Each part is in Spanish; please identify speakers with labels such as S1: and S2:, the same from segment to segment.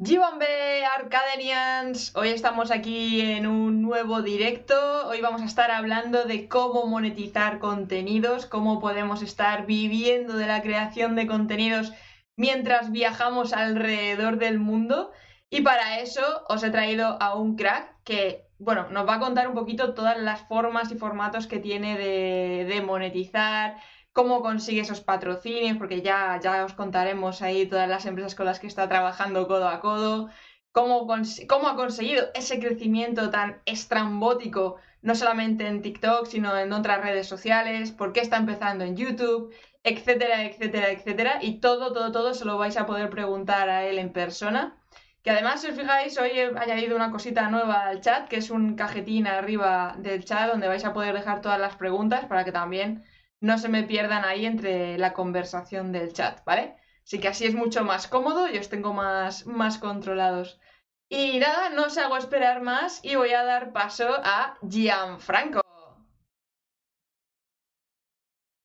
S1: G-Bombe Arcadenians, hoy estamos aquí en un nuevo directo. Hoy vamos a estar hablando de cómo monetizar contenidos, cómo podemos estar viviendo de la creación de contenidos mientras viajamos alrededor del mundo. Y para eso os he traído a un crack que, bueno, nos va a contar un poquito todas las formas y formatos que tiene de monetizar, cómo consigue esos patrocinios, porque ya, ya os contaremos ahí todas las empresas con las que está trabajando codo a codo, cómo, cómo ha conseguido ese crecimiento tan estrambótico, no solamente en TikTok, sino en otras redes sociales, por qué está empezando en YouTube, etcétera, etcétera, etcétera. Y todo, todo, todo se lo vais a poder preguntar a él en persona. Que además, si os fijáis, hoy he añadido una cosita nueva al chat, que es un cajetín arriba del chat donde vais a poder dejar todas las preguntas para que también no se me pierdan ahí entre la conversación del chat, ¿vale? Así que así es mucho más cómodo y os tengo más, más controlados. Y nada, no os hago esperar más y voy a dar paso a Gianfranco.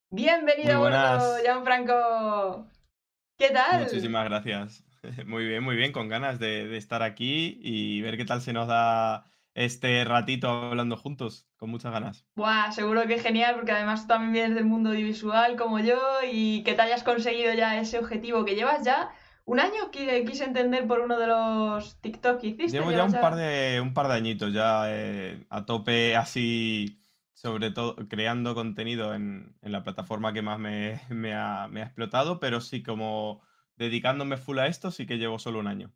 S1: Bienvenido, Gianfranco. ¿Qué tal?
S2: Muchísimas gracias. Muy bien, muy bien, con ganas de, de estar aquí y ver qué tal se nos da este ratito hablando juntos, con muchas ganas.
S1: Buah, seguro que genial, porque además tú también vienes del mundo audiovisual como yo y que te hayas conseguido ya ese objetivo que llevas ya un año que quise entender por uno de los TikTok que hiciste.
S2: Llevo ya un par de, un par de añitos ya eh, a tope así, sobre todo creando contenido en, la plataforma que más me, me, ha, me ha explotado, pero sí como dedicándome full a esto, sí que llevo solo un año.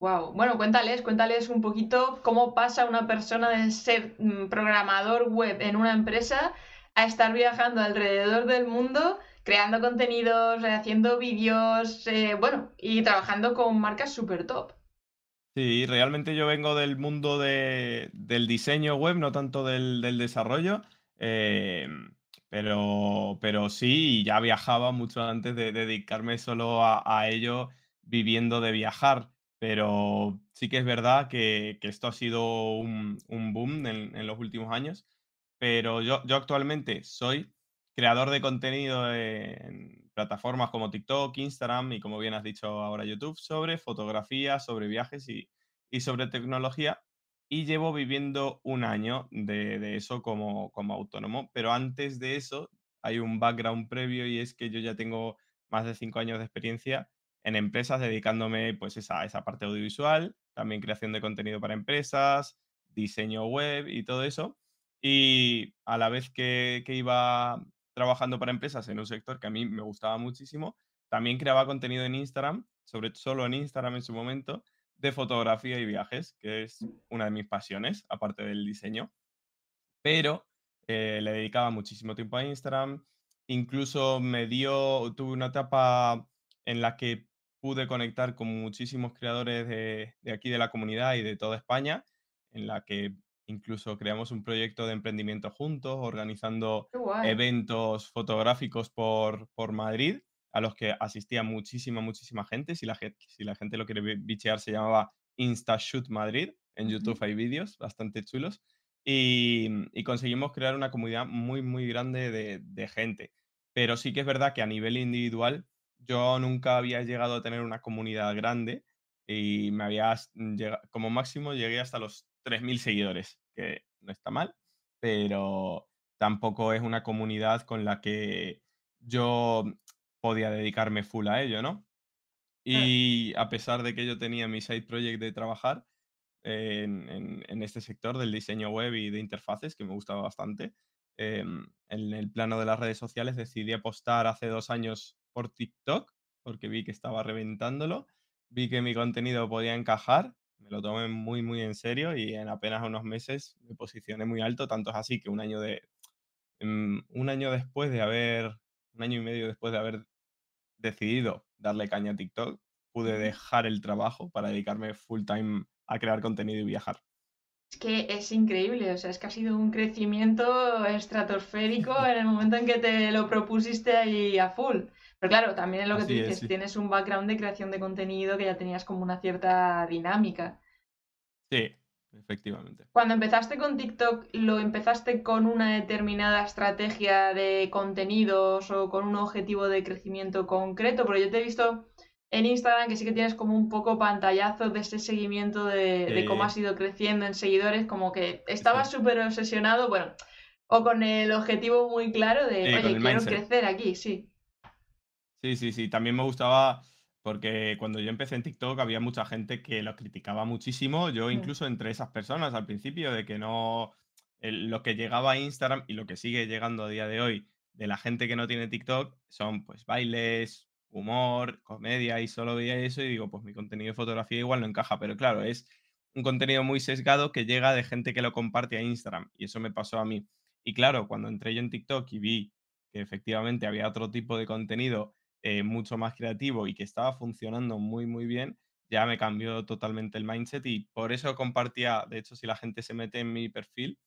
S1: Wow. Bueno, cuéntales, cuéntales un poquito cómo pasa una persona de ser mm, programador web en una empresa a estar viajando alrededor del mundo, creando contenidos, haciendo vídeos, eh, bueno, y trabajando con marcas super top.
S2: Sí, realmente yo vengo del mundo del diseño web, no tanto del, desarrollo, em, pero, pero sí, ya viajaba mucho antes de, dedicarme solo a ello, viviendo de viajar. Pero sí que es verdad que, esto ha sido un, boom en, los últimos años. Pero yo, yo actualmente soy creador de contenido en plataformas como TikTok, Instagram y como bien has dicho ahora YouTube sobre fotografía, sobre viajes y, sobre tecnología. Y llevo viviendo un año de, eso como, como autónomo. Pero antes de eso hay un background previo y es que yo ya tengo más de cinco años de experiencia en empresas dedicándome pues esa, esa parte audiovisual, también creación de contenido para empresas, diseño web y todo eso. Y a la vez que, iba trabajando para empresas en un sector que a mí me gustaba muchísimo, también creaba contenido en Instagram, sobre todo solo en Instagram en su momento, de fotografía y viajes, que es una de mis pasiones, aparte del diseño. Pero eh, le dedicaba muchísimo tiempo a Instagram. Incluso me dio, tuve una etapa en la que pude conectar con muchísimos creadores de, aquí de la comunidad y de toda España, en la que incluso creamos un proyecto de emprendimiento juntos, organizando eventos fotográficos por, por Madrid, a los que asistía muchísima, muchísima gente. Si la, gente, si la gente lo quiere bichear, se llamaba InstaShoot Madrid. En YouTube hay vídeos bastante chulos. Y, conseguimos crear una comunidad muy, muy grande de, de gente. Pero sí que es verdad que a nivel individual yo nunca había llegado a tener una comunidad grande y me había, como máximo llegué hasta los 3.000 seguidores, que no está mal, pero tampoco es una comunidad con la que yo podía dedicarme full a ello, ¿no? Y a pesar de que yo tenía mi side project de trabajar en, este sector del diseño web y de interfaces, que me gustaba bastante, em, en el plano de las redes sociales decidí apostar hace dos años por TikTok, porque vi que estaba reventándolo, vi que mi contenido podía encajar, me lo tomé muy, muy en serio y en apenas unos meses me posicioné muy alto, tanto es así que un año de... Mm, un año después de haber, un año y medio después de haber decidido darle caña a TikTok, pude dejar el trabajo para dedicarme full time a crear contenido y viajar.
S1: Es que es increíble, o sea, es que ha sido un crecimiento estratosférico en el momento en que te lo propusiste ahí a full. Pero claro, también es lo que tú dices, tienes un background de creación de contenido que ya tenías como una cierta dinámica.
S2: Sí, efectivamente.
S1: Cuando empezaste con TikTok, ¿lo empezaste con una determinada estrategia de contenidos o con un objetivo de crecimiento concreto? Porque yo te he visto en Instagram, que sí que tienes como un poco pantallazo de ese seguimiento de, cómo has ido creciendo en seguidores, como que estabas súper obsesionado, bueno, o con el objetivo muy claro de, oye, quiero crecer aquí, sí.
S2: Sí, sí, sí. También me gustaba porque cuando yo empecé en TikTok había mucha gente que lo criticaba muchísimo. Yo incluso entre esas personas al principio, de que no. lo que llegaba a Instagram y lo que sigue llegando a día de hoy de la gente que no tiene TikTok son pues bailes, humor, comedia y solo veía eso y digo, pues mi contenido de fotografía igual no encaja, pero claro, es un contenido muy sesgado que llega de gente que lo comparte a Instagram y eso me pasó a mí. Y claro, cuando entré yo en TikTok y vi que efectivamente había otro tipo de contenido eh, mucho más creativo y que estaba funcionando muy, muy bien, ya me cambió totalmente el mindset y por eso compartía, de hecho, si la gente se mete en mi perfil,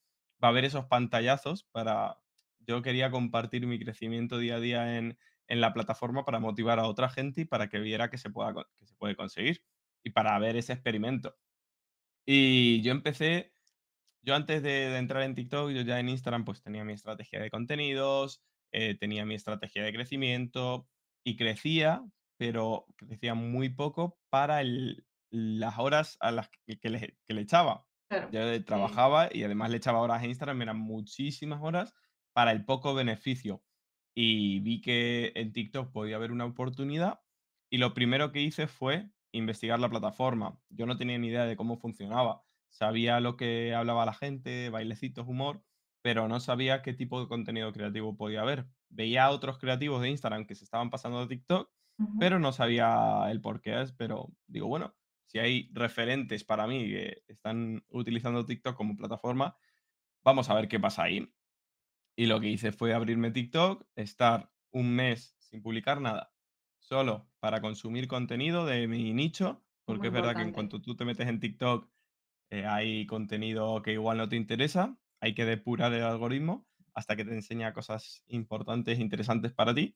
S2: va a ver esos pantallazos para... Yo quería compartir mi crecimiento día a día en, en la plataforma para motivar a otra gente y para que viera que se, pueda, que se puede conseguir y para ver ese experimento. Y yo empecé, yo antes de, entrar en TikTok, yo ya en Instagram pues tenía mi estrategia de contenidos, eh, tenía mi estrategia de crecimiento, y crecía, pero crecía muy poco para las horas a las que, le, echaba. Yo trabajaba y además le echaba horas a Instagram, eran muchísimas horas para el poco beneficio. Y vi que en TikTok podía haber una oportunidad y lo primero que hice fue investigar la plataforma. Yo no tenía ni idea de cómo funcionaba. Sabía lo que hablaba la gente, bailecitos, humor, pero no sabía qué tipo de contenido creativo podía haber. Veía a otros creativos de Instagram que se estaban pasando a TikTok, pero no sabía el por qué es, pero digo, bueno, si hay referentes para mí que están utilizando TikTok como plataforma, vamos a ver qué pasa ahí. Y lo que hice fue abrirme TikTok, estar un mes sin publicar nada, solo para consumir contenido de mi nicho, porque es verdad que en cuanto tú te metes en TikTok eh, hay contenido que igual no te interesa hay que depurar el algoritmo hasta que te enseña cosas importantes, interesantes para ti.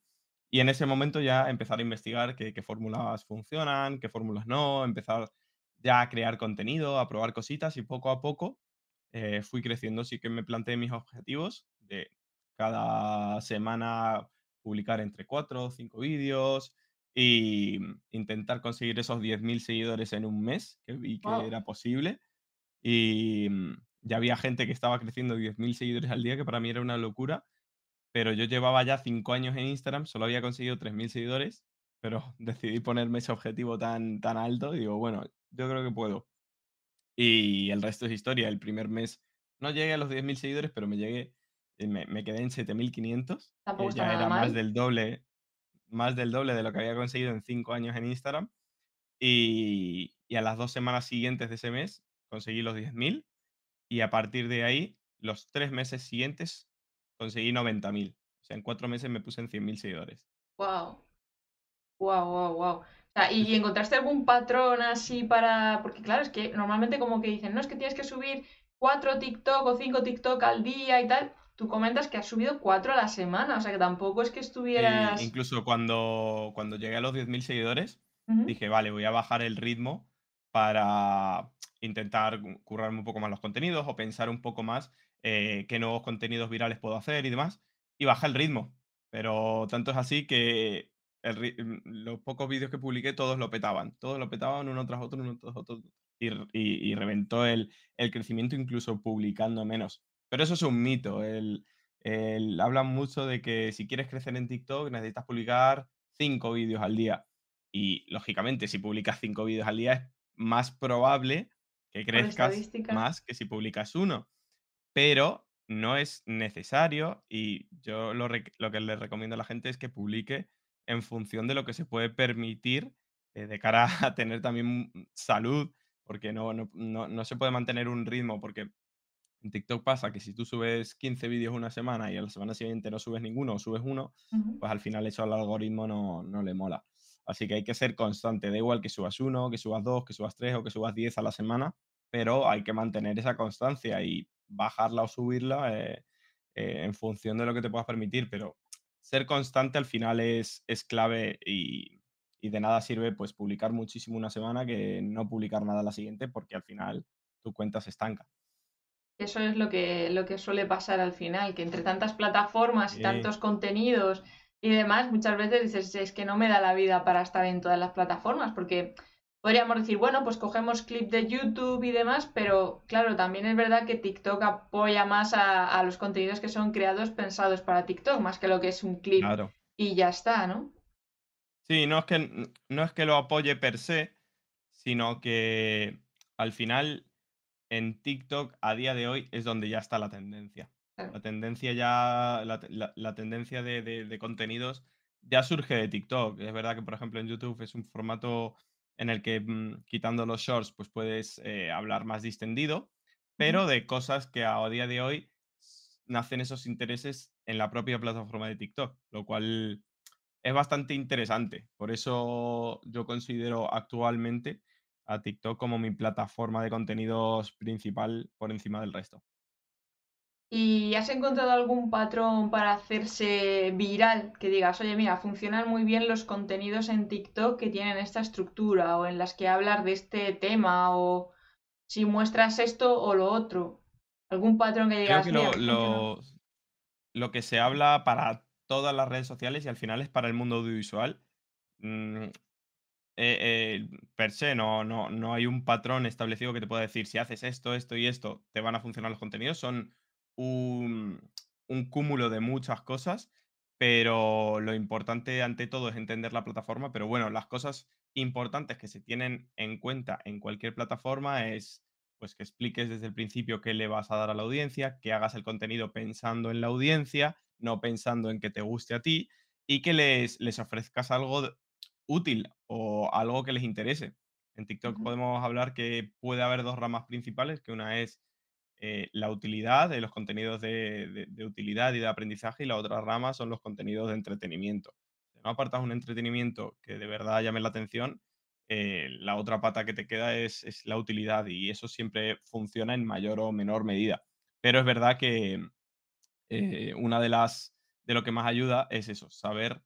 S2: Y en ese momento ya empezar a investigar qué, fórmulas funcionan, qué fórmulas no, empezar ya a crear contenido, a probar cositas y poco a poco eh, fui creciendo. Sí que me planteé mis objetivos de cada semana publicar entre cuatro o cinco vídeos e intentar conseguir esos 10.000 seguidores en un mes, que vi que era posible. Y, mm, ya había gente que estaba creciendo 10.000 seguidores al día, que para mí era una locura, pero yo llevaba ya 5 años en Instagram, solo había conseguido 3.000 seguidores, pero decidí ponerme ese objetivo tan, tan alto y digo, bueno, yo creo que puedo. Y el resto es historia. El primer mes no llegué a los 10.000 seguidores, pero me llegué, eh, me, me quedé en 7.500.
S1: Tampoco
S2: ya era más del doble, más del doble de lo que había conseguido en 5 años en Instagram. Y, y, a las dos semanas siguientes de ese mes conseguí los 10.000 y a partir de ahí, los tres meses siguientes, conseguí 90.000. O sea, en cuatro meses me puse en 100.000 seguidores.
S1: Wow. Wow, wow, wow. O sea, ¿y encontraste algún patrón así para...? Porque claro, es que normalmente como que dicen, no, es que tienes que subir cuatro TikTok o cinco TikTok al día y tal. Tú comentas que has subido cuatro a la semana, o sea que tampoco es que estuvieras...
S2: incluso cuando, cuando llegué a los 10.000 seguidores, dije, vale, voy a bajar el ritmo para intentar currarme un poco más los contenidos o pensar un poco más eh, qué nuevos contenidos virales puedo hacer y demás. Y baja el ritmo. Pero tanto es así que mm, los pocos vídeos que publiqué todos lo petaban. Todos lo petaban uno tras otro, uno tras otro. Y, reventó el, crecimiento incluso publicando menos. Pero eso es un mito. El, hablan mucho de que si quieres crecer en TikTok necesitas publicar cinco vídeos al día. Y lógicamente, si publicas cinco vídeos al día es más probable que crezcas más que si publicas uno. Pero no es necesario y yo lo, que le recomiendo a la gente es que publique en función de lo que se puede permitir eh, de cara a tener también salud, porque no, no, se puede mantener un ritmo, porque en TikTok pasa que si tú subes 15 vídeos una semana y a la semana siguiente no subes ninguno o subes uno, pues al final eso al algoritmo no, no le mola. Así que hay que ser constante, da igual que subas uno, que subas dos, que subas tres o que subas diez a la semana, pero hay que mantener esa constancia y bajarla o subirla eh, eh, en función de lo que te puedas permitir, pero ser constante al final es, es clave y, de nada sirve pues publicar muchísimo una semana que no publicar nada la siguiente porque al final tu cuenta se estanca.
S1: Eso es lo que, lo que suele pasar al final, que entre tantas plataformas y tantos contenidos y demás, muchas veces dices, es que no me da la vida para estar en todas las plataformas, porque podríamos decir, bueno, pues cogemos clip de YouTube y demás, pero claro, también es verdad que TikTok apoya más a, los contenidos que son creados pensados para TikTok, más que lo que es un clip y ya está, ¿no?
S2: Sí, no es que no es que lo apoye per se, sino que al final en TikTok a día de hoy es donde ya está la tendencia. La tendencia ya, la, tendencia de, contenidos ya surge de TikTok. Es verdad que, por ejemplo, en YouTube es un formato en el que, mm, quitando los shorts, pues puedes eh, hablar más distendido, pero de cosas que a día de hoy nacen esos intereses en la propia plataforma de TikTok, lo cual es bastante interesante. Por eso yo considero actualmente a TikTok como mi plataforma de contenidos principal por encima del resto.
S1: ¿Y has encontrado algún patrón para hacerse viral? Que digas, oye, mira, funcionan muy bien los contenidos en TikTok que tienen esta estructura o en las que hablar de este tema o si muestras esto o lo otro. ¿Algún patrón que digas?
S2: Creo que lo, lo, que se habla para todas las redes sociales y al final es para el mundo audiovisual. Mm, eh, eh, per se no, no, no hay un patrón establecido que te pueda decir si haces esto, esto y esto, te van a funcionar los contenidos. Son un, cúmulo de muchas cosas, pero lo importante ante todo es entender la plataforma. Pero bueno, las cosas importantes que se tienen en cuenta en cualquier plataforma es pues que expliques desde el principio qué le vas a dar a la audiencia, que hagas el contenido pensando en la audiencia, no pensando en que te guste a ti, y que les, les ofrezcas algo útil o algo que les interese. En TikTok podemos hablar que puede haber dos ramas principales, que una es eh, la utilidad, de los contenidos de, utilidad y de aprendizaje, y la otra rama son los contenidos de entretenimiento. Si no apartas un entretenimiento que de verdad llame la atención, eh, la otra pata que te queda es, la utilidad y eso siempre funciona en mayor o menor medida. Pero es verdad que eh, una de las de lo que más ayuda es eso, saber,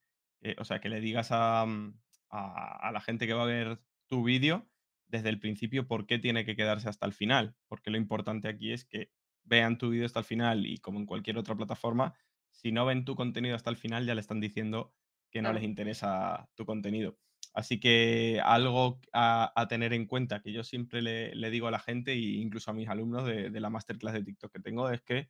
S2: o sea, que le digas mm, a la gente que va a ver tu vídeo desde el principio por qué tiene que quedarse hasta el final, porque lo importante aquí es que vean tu vídeo hasta el final y como en cualquier otra plataforma, si no ven tu contenido hasta el final ya le están diciendo que no les interesa tu contenido. Así que algo a, tener en cuenta que yo siempre le, digo a la gente e incluso a mis alumnos de, de la masterclass de TikTok que tengo es que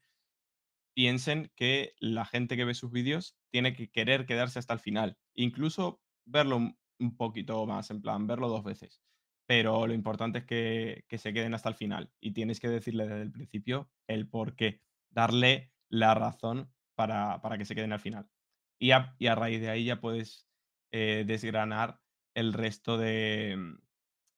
S2: piensen que la gente que ve sus vídeos tiene que querer quedarse hasta el final, incluso verlo un poquito más, en plan, verlo dos veces pero lo importante es que, se queden hasta el final y tienes que decirle desde el principio el por qué, darle la razón para, que se queden al final. Y a, y a, raíz de ahí ya puedes eh, desgranar el resto mm,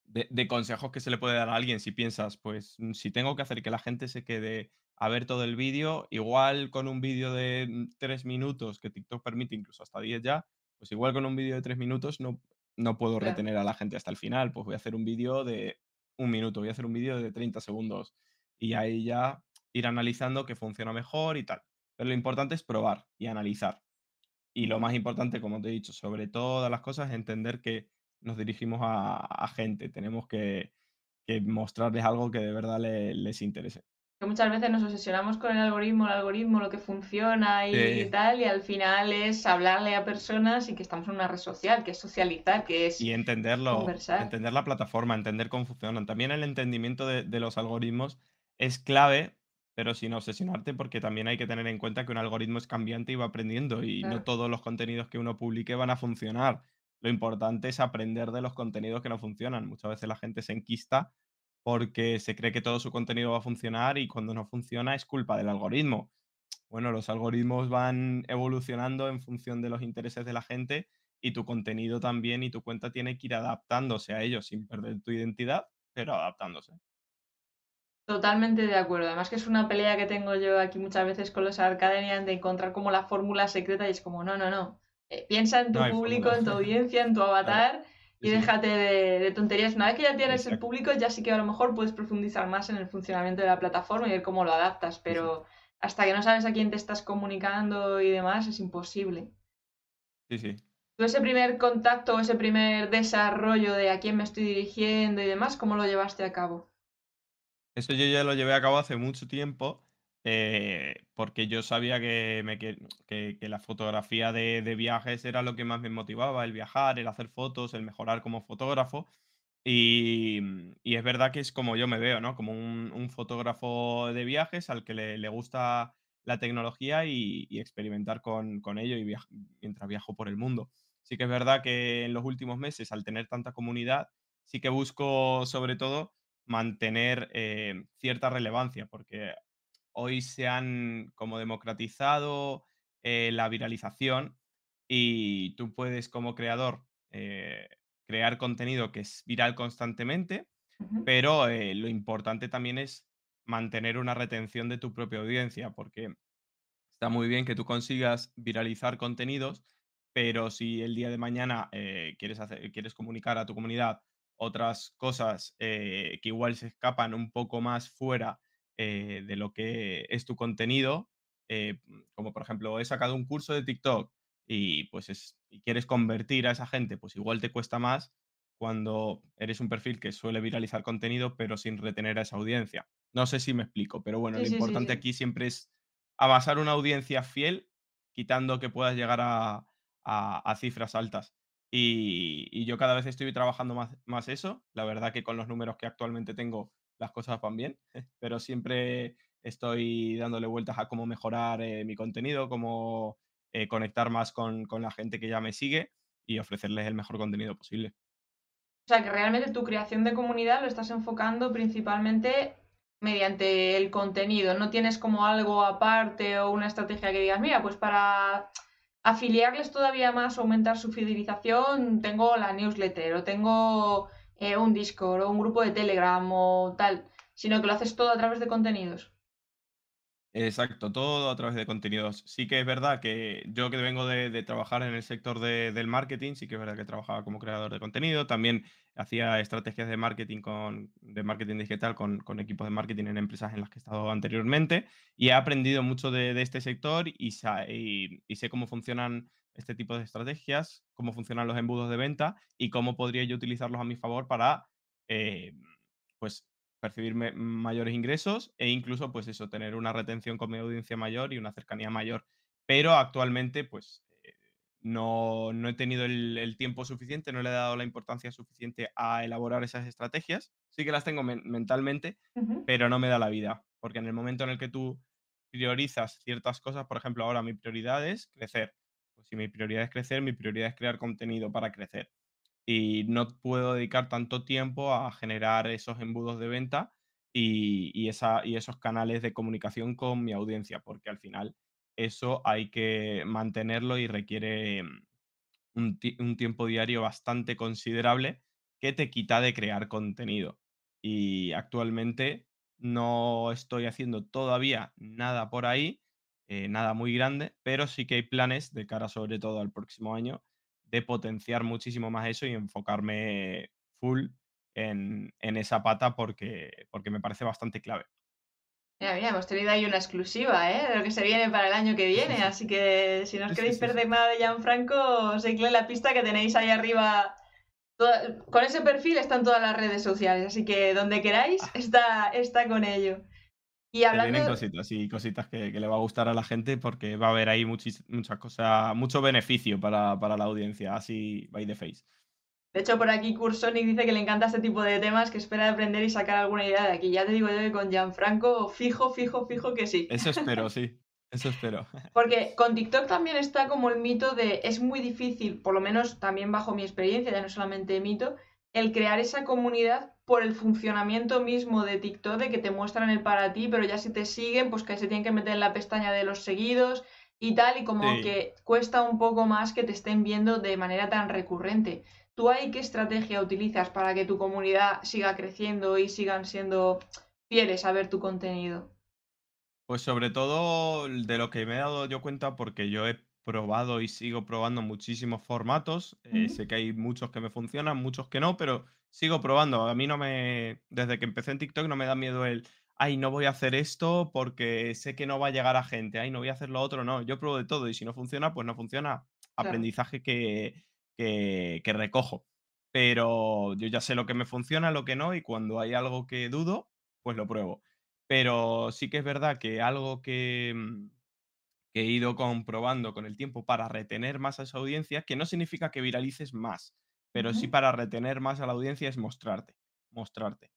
S2: de, de, consejos que se le puede dar a alguien. Si piensas, pues mm, si tengo que hacer que la gente se quede a ver todo el vídeo, igual con un vídeo de mm, tres minutos, que TikTok permite incluso hasta 10 ya, pues igual con un vídeo de tres minutos no, no puedo retener a la gente hasta el final, pues voy a hacer un vídeo de un minuto, voy a hacer un vídeo de 30 segundos y ahí ya ir analizando qué funciona mejor y tal. Pero lo importante es probar y analizar. Y lo más importante, como te he dicho, sobre todas las cosas, es entender que nos dirigimos a, gente. Tenemos que, mostrarles algo que de verdad les interese
S1: muchas veces nos obsesionamos con el algoritmo, el algoritmo, lo que funciona y, tal, y al final es hablarle a personas y que estamos en una red social, que es socializar, que es
S2: y entenderlo, entender la plataforma, entender cómo funcionan. También el entendimiento de, los algoritmos es clave, pero sin obsesionarte, porque también hay que tener en cuenta que un algoritmo es cambiante y va aprendiendo, y no todos los contenidos que uno publique van a funcionar. Lo importante es aprender de los contenidos que no funcionan. Muchas veces la gente se enquista porque se cree que todo su contenido va a funcionar y cuando no funciona es culpa del algoritmo. Bueno, los algoritmos van evolucionando en función de los intereses de la gente y tu contenido también y tu cuenta tiene que ir adaptándose a ellos sin perder tu identidad, pero adaptándose.
S1: Totalmente de acuerdo. Además que es una pelea que tengo yo aquí muchas veces con los Arcadenians de encontrar como la fórmula secreta y es como, no, no, no. Eh, piensa en tu público, en tu audiencia, en tu avatar y déjate de, tonterías. Una vez que ya tienes el público, ya sí que a lo mejor puedes profundizar más en el funcionamiento de la plataforma y ver cómo lo adaptas, pero hasta que no sabes a quién te estás comunicando y demás, es imposible.
S2: Sí, sí.
S1: ¿Tú ese primer contacto, ese primer desarrollo de a quién me estoy dirigiendo y demás, cómo lo llevaste a cabo?
S2: Eso yo ya lo llevé a cabo hace mucho tiempo, eh, porque yo sabía que, me, que, que- la fotografía de, de viajes era lo que más me motivaba, el viajar, el hacer fotos, el mejorar como fotógrafo. Y, y es verdad que es como yo me veo, ¿no? Como un, un fotógrafo de viajes al que le, le gusta la tecnología y, y experimentar con, con ello y mientras viajo por el mundo. Sí que es verdad que en los últimos meses, al tener tanta comunidad, sí que busco sobre todo mantener eh, cierta relevancia, porque hoy se han como democratizado eh, la viralización y tú puedes como creador eh, crear contenido que es viral constantemente, pero eh, lo importante también es mantener una retención de tu propia audiencia, porque Está muy bien que tú consigas viralizar contenidos, pero si el día de mañana quieres, hacer, quieres comunicar a tu comunidad otras cosas que igual se escapan un poco más fuera eh, de lo que es tu contenido, eh, como por ejemplo he sacado un curso de TikTok y pues es, y quieres convertir a esa gente, pues igual te cuesta más cuando eres un perfil que suele viralizar contenido, pero sin retener a esa audiencia. No sé si me explico, pero bueno,
S1: Sí,
S2: lo
S1: sí,
S2: importante
S1: sí.
S2: aquí siempre es amasar una audiencia fiel, quitando que puedas llegar a, a- a cifras altas. Y, y yo cada vez estoy trabajando más, más eso. La verdad que con los números que actualmente tengo, las cosas van bien, pero siempre estoy dándole vueltas a cómo mejorar eh, mi contenido, cómo eh, conectar más con, con la gente que ya me sigue y ofrecerles el mejor contenido posible.
S1: O sea, que realmente tu creación de comunidad lo estás enfocando principalmente mediante el contenido. No tienes como algo aparte o una estrategia que digas, mira, pues para afiliarles todavía más, aumentar su fidelización, tengo la newsletter o tengo eh, un Discord o un grupo de Telegram o tal, sino que lo haces todo a través de contenidos.
S2: Exacto, todo a través de contenidos. Sí que es verdad que yo que vengo de, trabajar en el sector de- del marketing, sí que es verdad que trabajaba como creador de contenido, también hacía estrategias de marketing con, de marketing digital con, equipos de marketing en empresas en las que he estado anteriormente y he aprendido mucho de, de este sector y, sa- y- y sé cómo funcionan este tipo de estrategias, cómo funcionan los embudos de venta y cómo podría yo utilizarlos a mi favor para, eh, pues percibir mayores ingresos e incluso, pues eso, tener una retención con mi audiencia mayor y una cercanía mayor. Pero actualmente, pues eh, no, no he tenido el, el tiempo suficiente, no le he dado la importancia suficiente a elaborar esas estrategias. Sí que las tengo men- mentalmente, pero no me da la vida, porque en el momento en el que tú priorizas ciertas cosas, por ejemplo, ahora mi prioridad es crecer. Pues si mi prioridad es crecer, mi prioridad es crear contenido para crecer y no puedo dedicar tanto tiempo a generar esos embudos de venta y, esos canales de comunicación con mi audiencia, porque al final eso hay que mantenerlo y requiere mm, un tiempo diario bastante considerable que te quita de crear contenido. Y actualmente no estoy haciendo todavía nada por ahí, eh, nada muy grande, pero sí que hay planes de cara sobre todo al próximo año de potenciar muchísimo más eso y enfocarme full en, en esa pata porque, porque me parece bastante clave.
S1: Mira, mira, hemos tenido ahí una exclusiva, ¿eh? De lo que se viene para el año que viene,
S2: sí.
S1: así que si no os queréis perder nada de Gianfranco, seguidle la pista que tenéis ahí arriba Toda- con ese perfil están todas las redes sociales, así que donde queráis
S2: Ah,
S1: está, está con ello. Y hablando,
S2: cositas y cositas que, que le va a gustar a la gente porque va a haber ahí muchis- muchas cosas, mucho beneficio para, para la audiencia, así by the face.
S1: de hecho por aquí Kursonic dice que le encanta este tipo de temas, que espera aprender y sacar alguna idea de aquí. Ya te digo yo que con Gianfranco, fijo, fijo, fijo que sí.
S2: Eso espero, sí, eso espero.
S1: Porque con TikTok también está como el mito de es muy difícil, por lo menos también bajo mi experiencia, ya no solamente mito, el crear esa comunidad por el funcionamiento mismo de TikTok, de que te muestran el para ti, pero ya si te siguen, pues que se tienen que meter en la pestaña de los seguidos y tal, y como
S2: Sí,
S1: que cuesta un poco más que te estén viendo de manera tan recurrente. ¿Tú ahí qué estrategia utilizas para que tu comunidad siga creciendo y sigan siendo fieles a ver tu contenido?
S2: pues sobre todo de lo que me he dado yo cuenta porque yo he probado y sigo probando muchísimos formatos. eh, sé que hay muchos que me funcionan, muchos que no, pero sigo probando. A mí no me, desde que empecé en TikTok no me da miedo el, ay, no voy a hacer esto porque sé que no va a llegar a gente, ay, no voy a hacer lo otro, no. Yo pruebo de todo y si no funciona, pues no funciona.
S1: Claro.
S2: Aprendizaje que, que, que recojo. Pero yo ya sé lo que me funciona, lo que no, y cuando hay algo que dudo, pues lo pruebo. Pero sí que es verdad que algo que, mm, que he ido comprobando con el tiempo para retener más a esa audiencia, que no significa que viralices más, pero sí para retener más a la audiencia es mostrarte, mostrarte,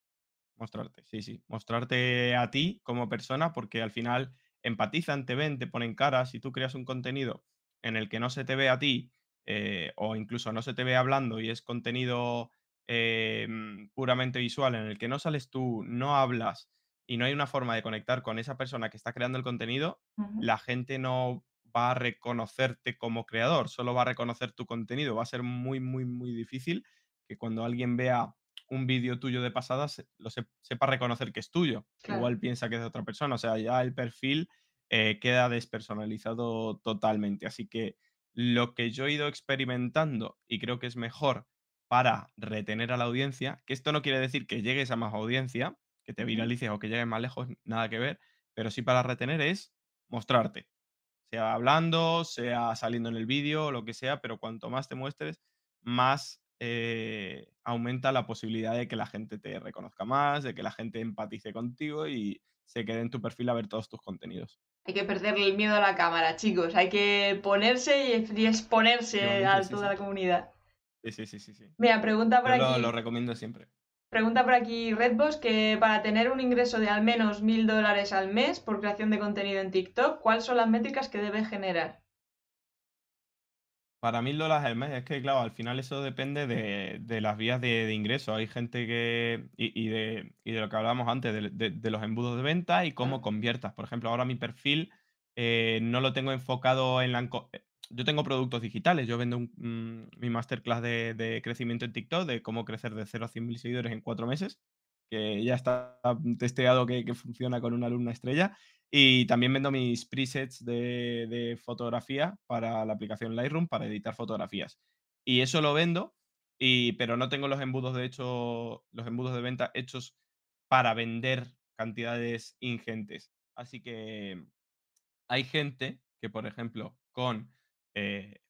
S2: mostrarte, sí, sí, mostrarte a ti como persona, porque al final empatizan, te ven, te ponen cara. Si tú creas un contenido en el que no se te ve a ti, eh, o incluso no se te ve hablando y es contenido eh, mm, puramente visual, en el que no sales tú, no hablas y no hay una forma de conectar con esa persona que está creando el contenido, la gente no va a reconocerte como creador, solo va a reconocer tu contenido. Va a ser muy, muy, muy difícil que cuando alguien vea un vídeo tuyo de pasada se- lo sep- sepa reconocer que es tuyo.
S1: Claro.
S2: Igual piensa que es de otra persona. O sea, ya el perfil eh, queda despersonalizado totalmente. Así que lo que yo he ido experimentando y creo que es mejor para retener a la audiencia, que esto no quiere decir que llegues a más audiencia, que te viralices o que llegues más lejos, nada que ver, pero sí para retener es mostrarte, sea hablando, sea saliendo en el vídeo, lo que sea, pero cuanto más te muestres, más eh, aumenta la posibilidad de que la gente te reconozca más, de que la gente empatice contigo y se quede en tu perfil a ver todos tus contenidos.
S1: Hay que perderle el miedo a la cámara, chicos. Hay que ponerse y exponerse
S2: Efectivamente,
S1: a
S2: sí,
S1: toda
S2: sí.
S1: la comunidad.
S2: Sí, sí, sí, sí, sí.
S1: Mira, pregunta por
S2: Yo lo, lo
S1: aquí,
S2: recomiendo siempre.
S1: Pregunta por aquí Redbox que para tener un ingreso de al menos mil dólares al mes por creación de contenido en TikTok, ¿cuáles son las métricas que debe generar?
S2: Para 1000 dólares al mes, es que claro, al final eso depende de, de las vías de, de ingreso. Hay gente que, y, y de, y de lo que hablábamos antes, de, los embudos de venta y cómo conviertas. Por ejemplo, ahora mi perfil eh, no lo tengo enfocado en la... eh, Yo tengo productos digitales, yo vendo un- mm, mi masterclass de, de crecimiento en TikTok, de cómo crecer de cero a 100.000 seguidores en cuatro meses, que ya está testeado que, funciona con una alumna estrella. Y también vendo mis presets de, de fotografía para la aplicación Lightroom para editar fotografías. Y eso lo vendo, y, pero no tengo los embudos de hecho, los embudos de venta hechos para vender cantidades ingentes. Así que hay gente que, por ejemplo, con eh,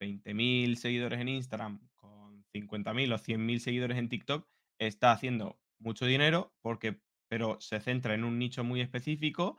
S2: 20.000 seguidores en Instagram, con 50.000 o 100.000 seguidores en TikTok, está haciendo mucho dinero porque, pero se centra en un nicho muy específico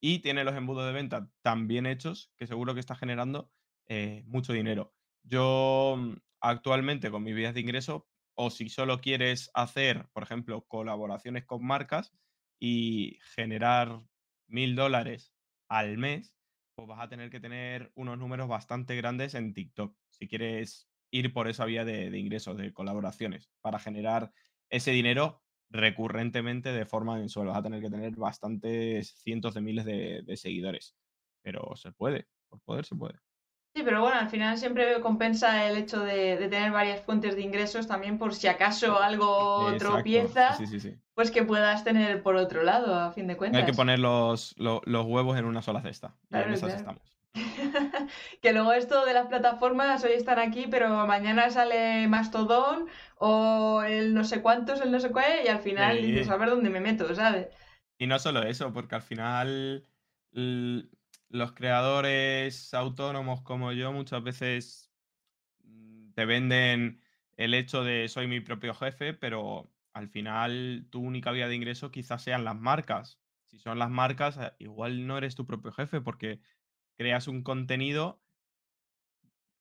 S2: y tiene los embudos de venta tan bien hechos que seguro que está generando eh, mucho dinero. Yo mm, actualmente con mis vías de ingreso, o si solo quieres hacer, por ejemplo, colaboraciones con marcas y generar mil dólares al mes, pues vas a tener que tener unos números bastante grandes en TikTok. Si quieres ir por esa vía de, ingresos, de colaboraciones, para generar ese dinero recurrentemente de forma mensual. Vas a tener que tener bastantes cientos de miles de seguidores. Pero se puede, por poder se puede.
S1: Sí, pero bueno, al final siempre compensa el hecho de, de tener varias fuentes de ingresos también por si acaso algo
S2: Exacto,
S1: tropieza,
S2: sí, sí, sí.
S1: pues que puedas tener por otro lado, a fin de
S2: No hay que
S1: cuentas.
S2: poner los, lo- los huevos en una sola cesta. Y en
S1: Claro,
S2: esas
S1: claro.
S2: estamos.
S1: Que luego esto de las plataformas hoy están aquí, pero mañana sale Mastodon o el no sé cuántos, el no sé cuál, y al final dices, a ver dónde me meto, ¿sabes?
S2: Y no solo eso, porque al final los creadores autónomos como yo muchas veces mm, te venden el hecho de soy mi propio jefe, pero al final tu única vía de ingreso quizás sean las marcas. Si son las marcas, eh, igual no eres tu propio jefe porque creas un contenido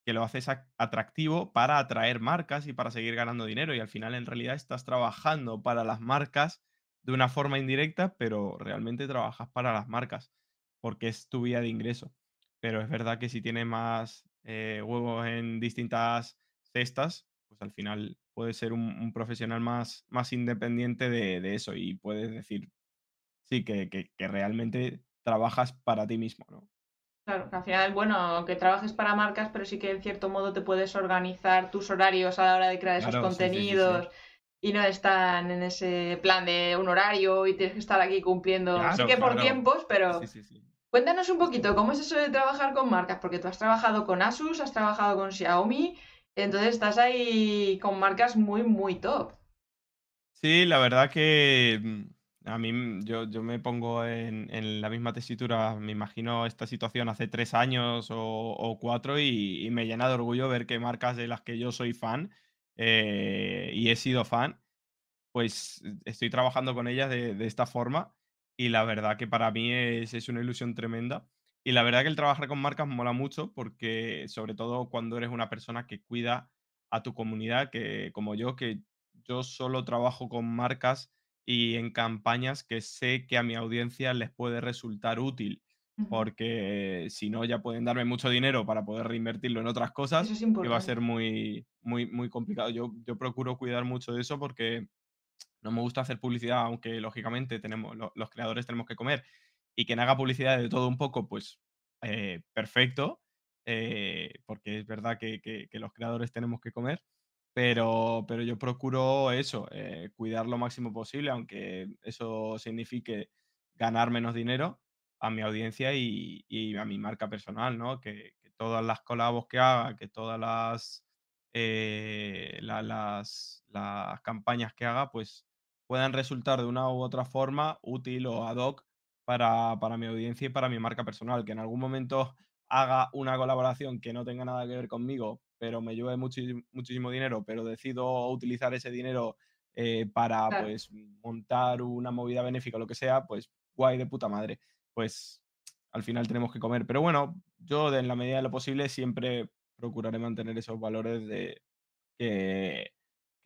S2: que lo haces ac- atractivo para atraer marcas y para seguir ganando dinero. Y al final, en realidad, estás trabajando para las marcas de una forma indirecta, pero realmente trabajas para las marcas porque es tu vía de ingreso. Pero es verdad que si tienes más eh, huevos en distintas cestas, pues al final puedes ser un, un profesional más, más independiente de, de eso y puedes decir, sí, que, que, que realmente trabajas para ti mismo, ¿no?
S1: Claro, que al final, bueno, aunque trabajes para marcas, pero sí que en cierto modo te puedes organizar tus horarios a la hora de crear esos
S2: sí, sí, sí, sí.
S1: contenidos y no están en ese plan de un horario y tienes que estar aquí cumpliendo, sí
S2: Claro,
S1: que por tiempos, pero
S2: Sí, sí, sí.
S1: Cuéntanos un poquito, ¿cómo es eso de trabajar con marcas? Porque tú has trabajado con Asus, has trabajado con Xiaomi, entonces estás ahí con marcas muy, muy top.
S2: Sí, la verdad que mm, a mí mm, yo, yo me pongo en, en la misma tesitura, me imagino esta situación hace tres años o, cuatro y, y me llena de orgullo ver que marcas de las que yo soy fan eh, y he sido fan, pues estoy trabajando con ellas de, de esta forma y la verdad que para mí es, es una ilusión tremenda. Y la verdad que el trabajar con marcas mola mucho porque sobre todo cuando eres una persona que cuida a tu comunidad, que como yo, que yo solo trabajo con marcas y en campañas que sé que a mi audiencia les puede resultar útil, porque si no ya pueden darme mucho dinero para poder reinvertirlo en otras
S1: Eso
S2: cosas
S1: es
S2: y va a ser muy, muy, muy complicado. Yo, yo procuro cuidar mucho de eso porque no me gusta hacer publicidad, aunque lógicamente tenemos, lo- los creadores tenemos que comer y quien haga publicidad de todo un poco, pues eh, perfecto, eh, porque es verdad que, que- los creadores tenemos que comer, pero, pero yo procuro eso, eh, cuidar lo máximo posible, aunque eso signifique ganar menos dinero a mi audiencia y, y a mi marca personal, ¿no? Que, todas las colabos que haga, que todas las, la- las, las campañas que haga, pues puedan resultar de una u otra forma útil o ad hoc para, para mi audiencia y para mi marca personal. Que en algún momento haga una colaboración que no tenga nada que ver conmigo, pero me lleve muchísimo, muchísimo dinero, pero decido utilizar ese dinero eh, para
S1: Claro.
S2: pues montar una movida benéfica o lo que sea, pues guay de puta madre. Pues al final tenemos que comer. Pero bueno, yo en la medida de lo posible siempre procuraré mantener esos valores de que,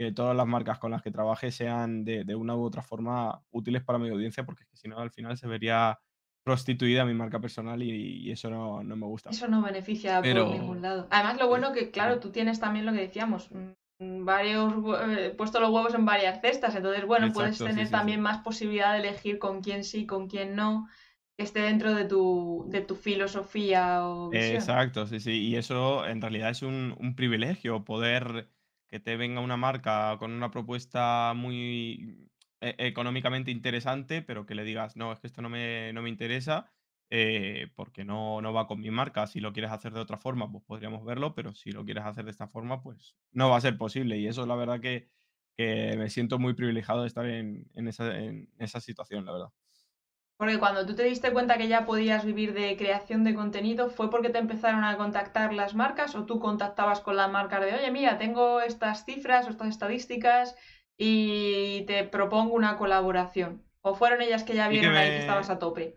S2: que todas las marcas con las que trabaje sean de, de una u otra forma útiles para mi audiencia, porque es que si no, al final se vería prostituida mi marca personal y, y eso no, no me gusta.
S1: Eso no beneficia por ningún
S2: Pero
S1: lado. Además, lo bueno que, claro, tú tienes también lo que decíamos, mm, varios, eh, puesto los huevos en varias cestas, entonces, bueno, puedes
S2: sí,
S1: tener
S2: sí,
S1: también
S2: sí.
S1: más posibilidad de elegir con quién sí, con quién no, que esté dentro de tu, de tu filosofía o visión.
S2: Exacto, sí, sí. Y eso en realidad es un, un privilegio, poder que te venga una marca con una propuesta muy e- económicamente interesante, pero que le digas, no, es que esto no me, no me interesa, eh, porque no, no va con mi marca. Si lo quieres hacer de otra forma, pues podríamos verlo, pero si lo quieres hacer de esta forma, pues no va a ser posible. Y eso, la verdad, que, que me siento muy privilegiado de estar en, en esa, en esa situación, la verdad.
S1: Porque cuando tú te diste cuenta que ya podías vivir de creación de contenido, ¿fue porque te empezaron a contactar las marcas o tú contactabas con las marcas de, oye, mira, tengo estas cifras o estas estadísticas y te propongo una colaboración? ¿O fueron ellas que ya
S2: Sí que
S1: vieron ahí que estabas a tope?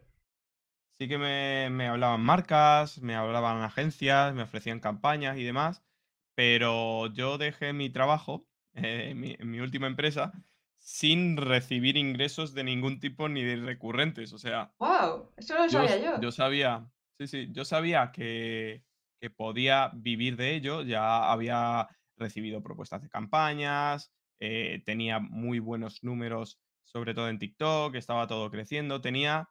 S2: Sí que me, me hablaban marcas, me hablaban agencias, me ofrecían campañas y demás, pero yo dejé mi trabajo eh, en mi, en mi última empresa sin recibir ingresos de ningún tipo ni de recurrentes. O sea,
S1: ¡Wow! Eso lo
S2: yo,
S1: sabía yo.
S2: yo sabía, sí, sí, yo sabía que, que podía vivir de ello, ya había recibido propuestas de campañas, eh, tenía muy buenos números, sobre todo en TikTok, estaba todo creciendo, tenía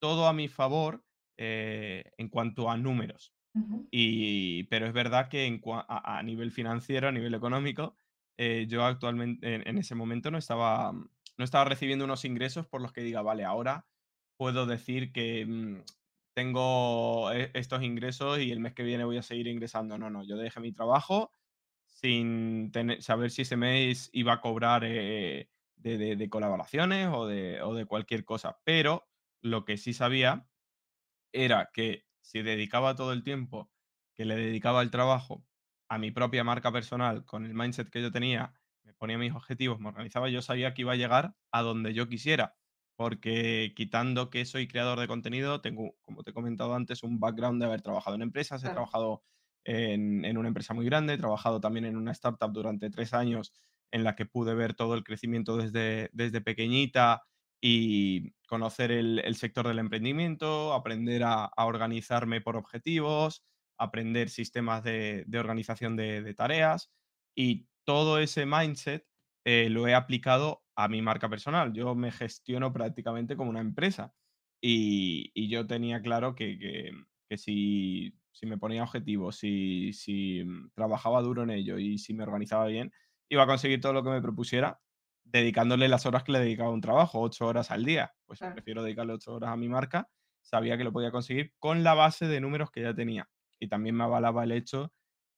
S2: todo a mi favor eh, en cuanto a números. Y, pero es verdad que en cua- a, a nivel financiero, a nivel económico, eh, yo actualmente en, ese momento no estaba, no estaba recibiendo unos ingresos por los que diga, vale, ahora puedo decir que mm, tengo e- estos ingresos y el mes que viene voy a seguir ingresando. No, no, yo dejé mi trabajo sin tener, saber si ese mes iba a cobrar eh, de, de- de colaboraciones o de, o de cualquier cosa. Pero lo que sí sabía era que si dedicaba todo el tiempo que le dedicaba al trabajo a mi propia marca personal, con el mindset que yo tenía, me ponía mis objetivos, me organizaba, yo sabía que iba a llegar a donde yo quisiera, porque quitando que soy creador de contenido, tengo, como te he comentado antes, un background de haber trabajado en empresas, he trabajado en, en una empresa muy grande, he trabajado también en una startup durante tres años en la que pude ver todo el crecimiento desde, desde pequeñita y conocer el, el sector del emprendimiento, aprender a, a organizarme por objetivos, aprender sistemas de, de organización de, de tareas y todo ese mindset eh, lo he aplicado a mi marca personal. Yo me gestiono prácticamente como una empresa y, y yo tenía claro que, que- que si, si me ponía objetivos, si, si mm, trabajaba duro en ello y si me organizaba bien, iba a conseguir todo lo que me propusiera dedicándole las horas que le dedicaba a un trabajo, 8 horas al día. Pues
S1: Claro.
S2: prefiero dedicarle 8 horas a mi marca, sabía que lo podía conseguir con la base de números que ya tenía. Y también me avalaba el hecho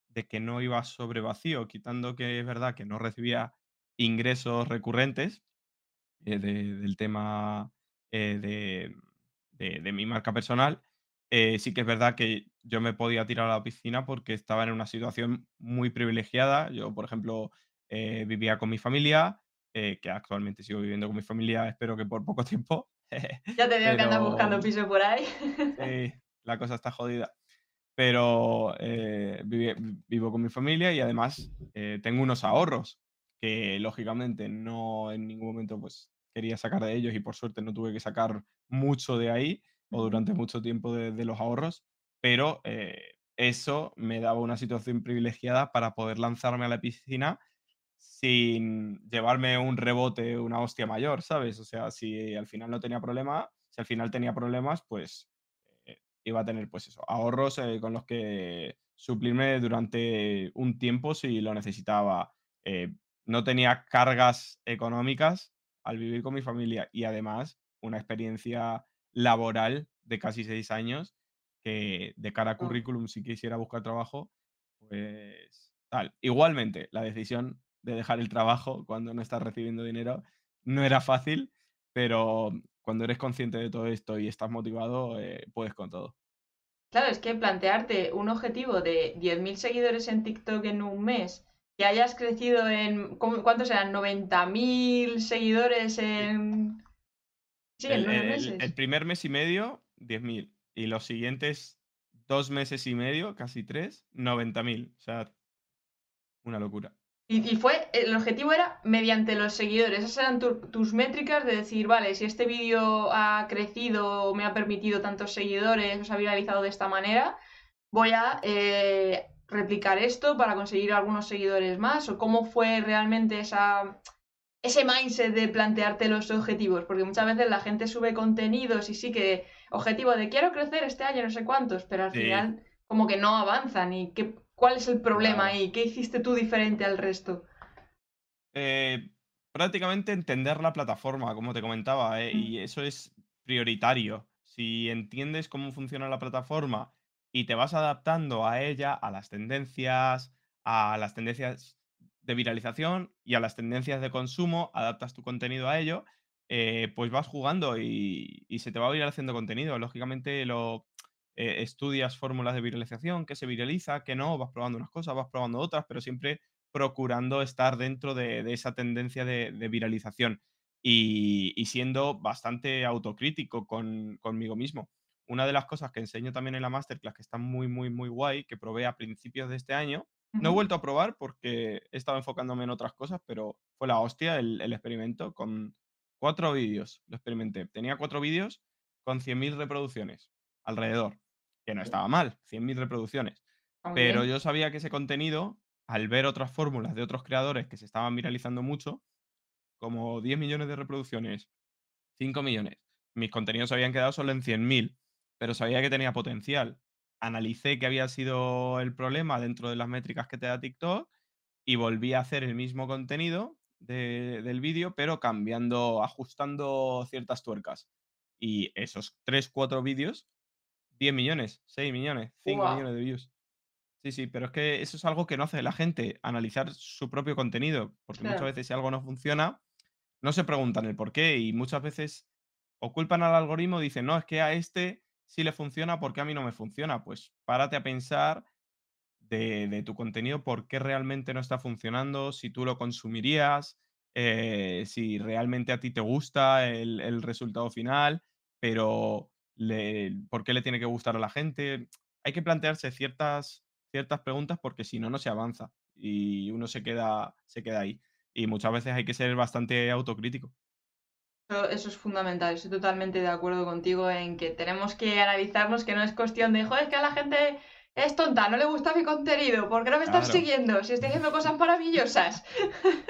S2: de que no iba sobre vacío, quitando que es verdad que no recibía ingresos recurrentes eh, de- del tema eh, de, de- de mi marca personal, eh, sí que es verdad que yo me podía tirar a la piscina porque estaba en una situación muy privilegiada. Yo, por ejemplo, vivía con mi familia, que actualmente sigo viviendo con mi familia, espero que por poco tiempo.
S1: Ya te veo que andas buscando piso por ahí.
S2: sí, la cosa está jodida. Pero eh, vivo con mi familia y además eh, tengo unos ahorros que lógicamente no en ningún momento pues quería sacar de ellos y por suerte no tuve que sacar mucho de ahí o durante mucho tiempo de, los ahorros, pero eh, eso me daba una situación privilegiada para poder lanzarme a la piscina sin llevarme un rebote, una hostia mayor, ¿sabes? O sea, si al final no tenía problema, si al final tenía problemas, pues eh, iba a tener, pues eso, ahorros eh, con los que suplirme durante un tiempo si lo necesitaba. Eh, no tenía cargas económicas al vivir con mi familia y además una experiencia laboral de casi seis años que de cara a currículum, si quisiera buscar trabajo, pues tal. Igualmente, la decisión de dejar el trabajo cuando no estás recibiendo dinero no era fácil, pero cuando eres consciente de todo esto y estás motivado, eh, puedes con todo.
S1: Claro, es que plantearte un objetivo de 10.000 seguidores en TikTok en un mes, que hayas crecido en, ¿cuántos eran? 90.000 seguidores en...
S2: Sí, en nueve meses. el primer mes y medio, 10.000 y los siguientes dos meses y medio, casi tres, 90.000. O sea, una locura.
S1: Y, fue, el objetivo era mediante los seguidores. Esas eran tus métricas de decir, vale, si este vídeo ha crecido, me ha permitido tantos seguidores, o se ha viralizado de esta manera, voy a eh, replicar esto para conseguir algunos seguidores más. O cómo fue realmente esa, ese mindset de plantearte los objetivos. Porque muchas veces la gente sube contenidos y sí que objetivo de quiero crecer este año, no sé cuántos, pero al final como que no avanzan. ¿Y qué, cuál es el problema ahí? ¿Qué hiciste tú diferente al resto?
S2: Eh, prácticamente entender la plataforma, como te comentaba, ¿eh? y eso es prioritario. Si entiendes cómo funciona la plataforma y te vas adaptando a ella, a las tendencias, a las tendencias de viralización y a las tendencias de consumo, adaptas tu contenido a ello eh, pues vas jugando y, se te va a ir haciendo contenido. Lógicamente lo eh, estudias fórmulas de viralización, qué se viraliza, qué no, vas probando unas cosas, vas probando otras, pero siempre procurando estar dentro de, esa tendencia de, viralización y, siendo bastante autocrítico conmigo mismo. Una de las cosas que enseño también en la masterclass, que está muy, muy, muy guay, que probé a principios de este año, no he vuelto a probar porque he estado enfocándome en otras cosas, pero fue la hostia el experimento con, Cuatro vídeos, lo experimenté. Tenía cuatro vídeos con 100.000 reproducciones alrededor, que no estaba mal, 100.000 reproducciones. Pero yo sabía que ese contenido, al ver otras fórmulas de otros creadores que se estaban viralizando mucho, como 10 millones de reproducciones, 5 millones, mis contenidos habían quedado solo en 100.000, pero sabía que tenía potencial. Analicé qué había sido el problema dentro de las métricas que te da TikTok y volví a hacer el mismo contenido del vídeo, pero cambiando, ajustando ciertas tuercas. Y esos 3, 4 vídeos, 10 millones, 6 millones, 5 millones de views. Sí, sí, pero es que eso es algo que no hace la gente, analizar su propio contenido, porque muchas veces si algo no funciona, no se preguntan el por qué y muchas veces o culpan al algoritmo, dicen, no, es que a este sí le funciona porque a mí no me funciona. Pues párate a pensar de, tu contenido, por qué realmente no está funcionando, si tú lo consumirías, eh, si realmente a ti te gusta el, resultado final, pero por qué le tiene que gustar a la gente. Hay que plantearse ciertas, ciertas preguntas porque si no, no se avanza y uno se queda, se queda ahí. Y muchas veces hay que ser bastante autocrítico.
S1: Eso, es fundamental, estoy totalmente de acuerdo contigo en que tenemos que analizarnos que no es cuestión de, joder, es que a la gente es tonta, no le gusta mi contenido, ¿por qué no me estás siguiendo? Si estoy haciendo cosas maravillosas.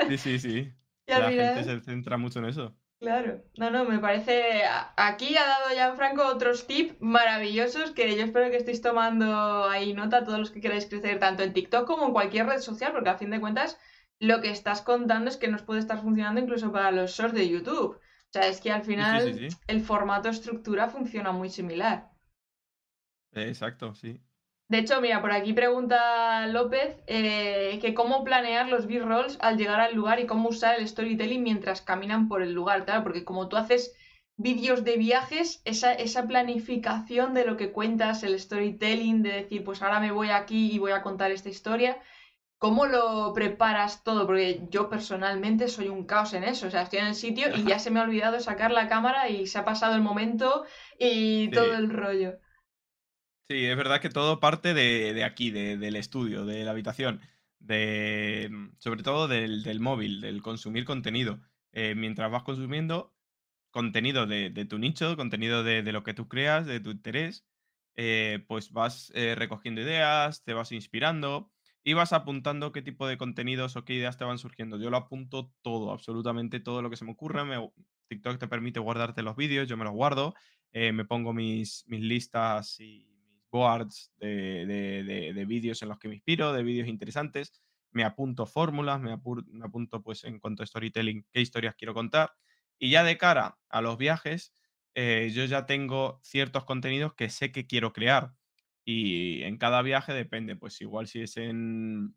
S2: Sí, sí, sí. la gente se centra mucho en eso.
S1: Claro, no, no, me parece. Aquí ha dado ya Franco otros tips maravillosos que yo espero que estéis tomando ahí nota todos los que queráis crecer tanto en TikTok como en cualquier red social, porque a fin de cuentas lo que estás contando es que nos puede estar funcionando incluso para los shorts de YouTube. O sea, es que al final el formato estructura funciona muy similar.
S2: Exacto, sí.
S1: De hecho, mira, por aquí pregunta López eh, que cómo planear los B-rolls al llegar al lugar y cómo usar el storytelling mientras caminan por el lugar, claro, porque como tú haces vídeos de viajes, esa, esa planificación de lo que cuentas, el storytelling, de decir, pues ahora me voy aquí y voy a contar esta historia, ¿Cómo lo preparas todo? Porque yo personalmente soy un caos en eso. O sea, estoy en el sitio y ya se me ha olvidado sacar la cámara y se ha pasado el momento y todo el rollo.
S2: Sí, es verdad que todo parte de, aquí, del estudio, de la habitación, de, sobre todo del, móvil, del consumir contenido. Eh, mientras vas consumiendo contenido de, tu nicho, contenido de, lo que tú creas, de tu interés, eh, pues vas eh, recogiendo ideas, te vas inspirando y vas apuntando qué tipo de contenidos o qué ideas te van surgiendo. Yo lo apunto todo, absolutamente todo lo que se me ocurre. TikTok te permite guardarte los vídeos, yo me los guardo, me pongo mis, mis listas y boards de, vídeos en los que me inspiro, de vídeos interesantes, me apunto fórmulas, me, apunto pues en cuanto a storytelling qué historias quiero contar y ya de cara a los viajes, eh, yo ya tengo ciertos contenidos que sé que quiero crear y en cada viaje depende, pues igual si es en,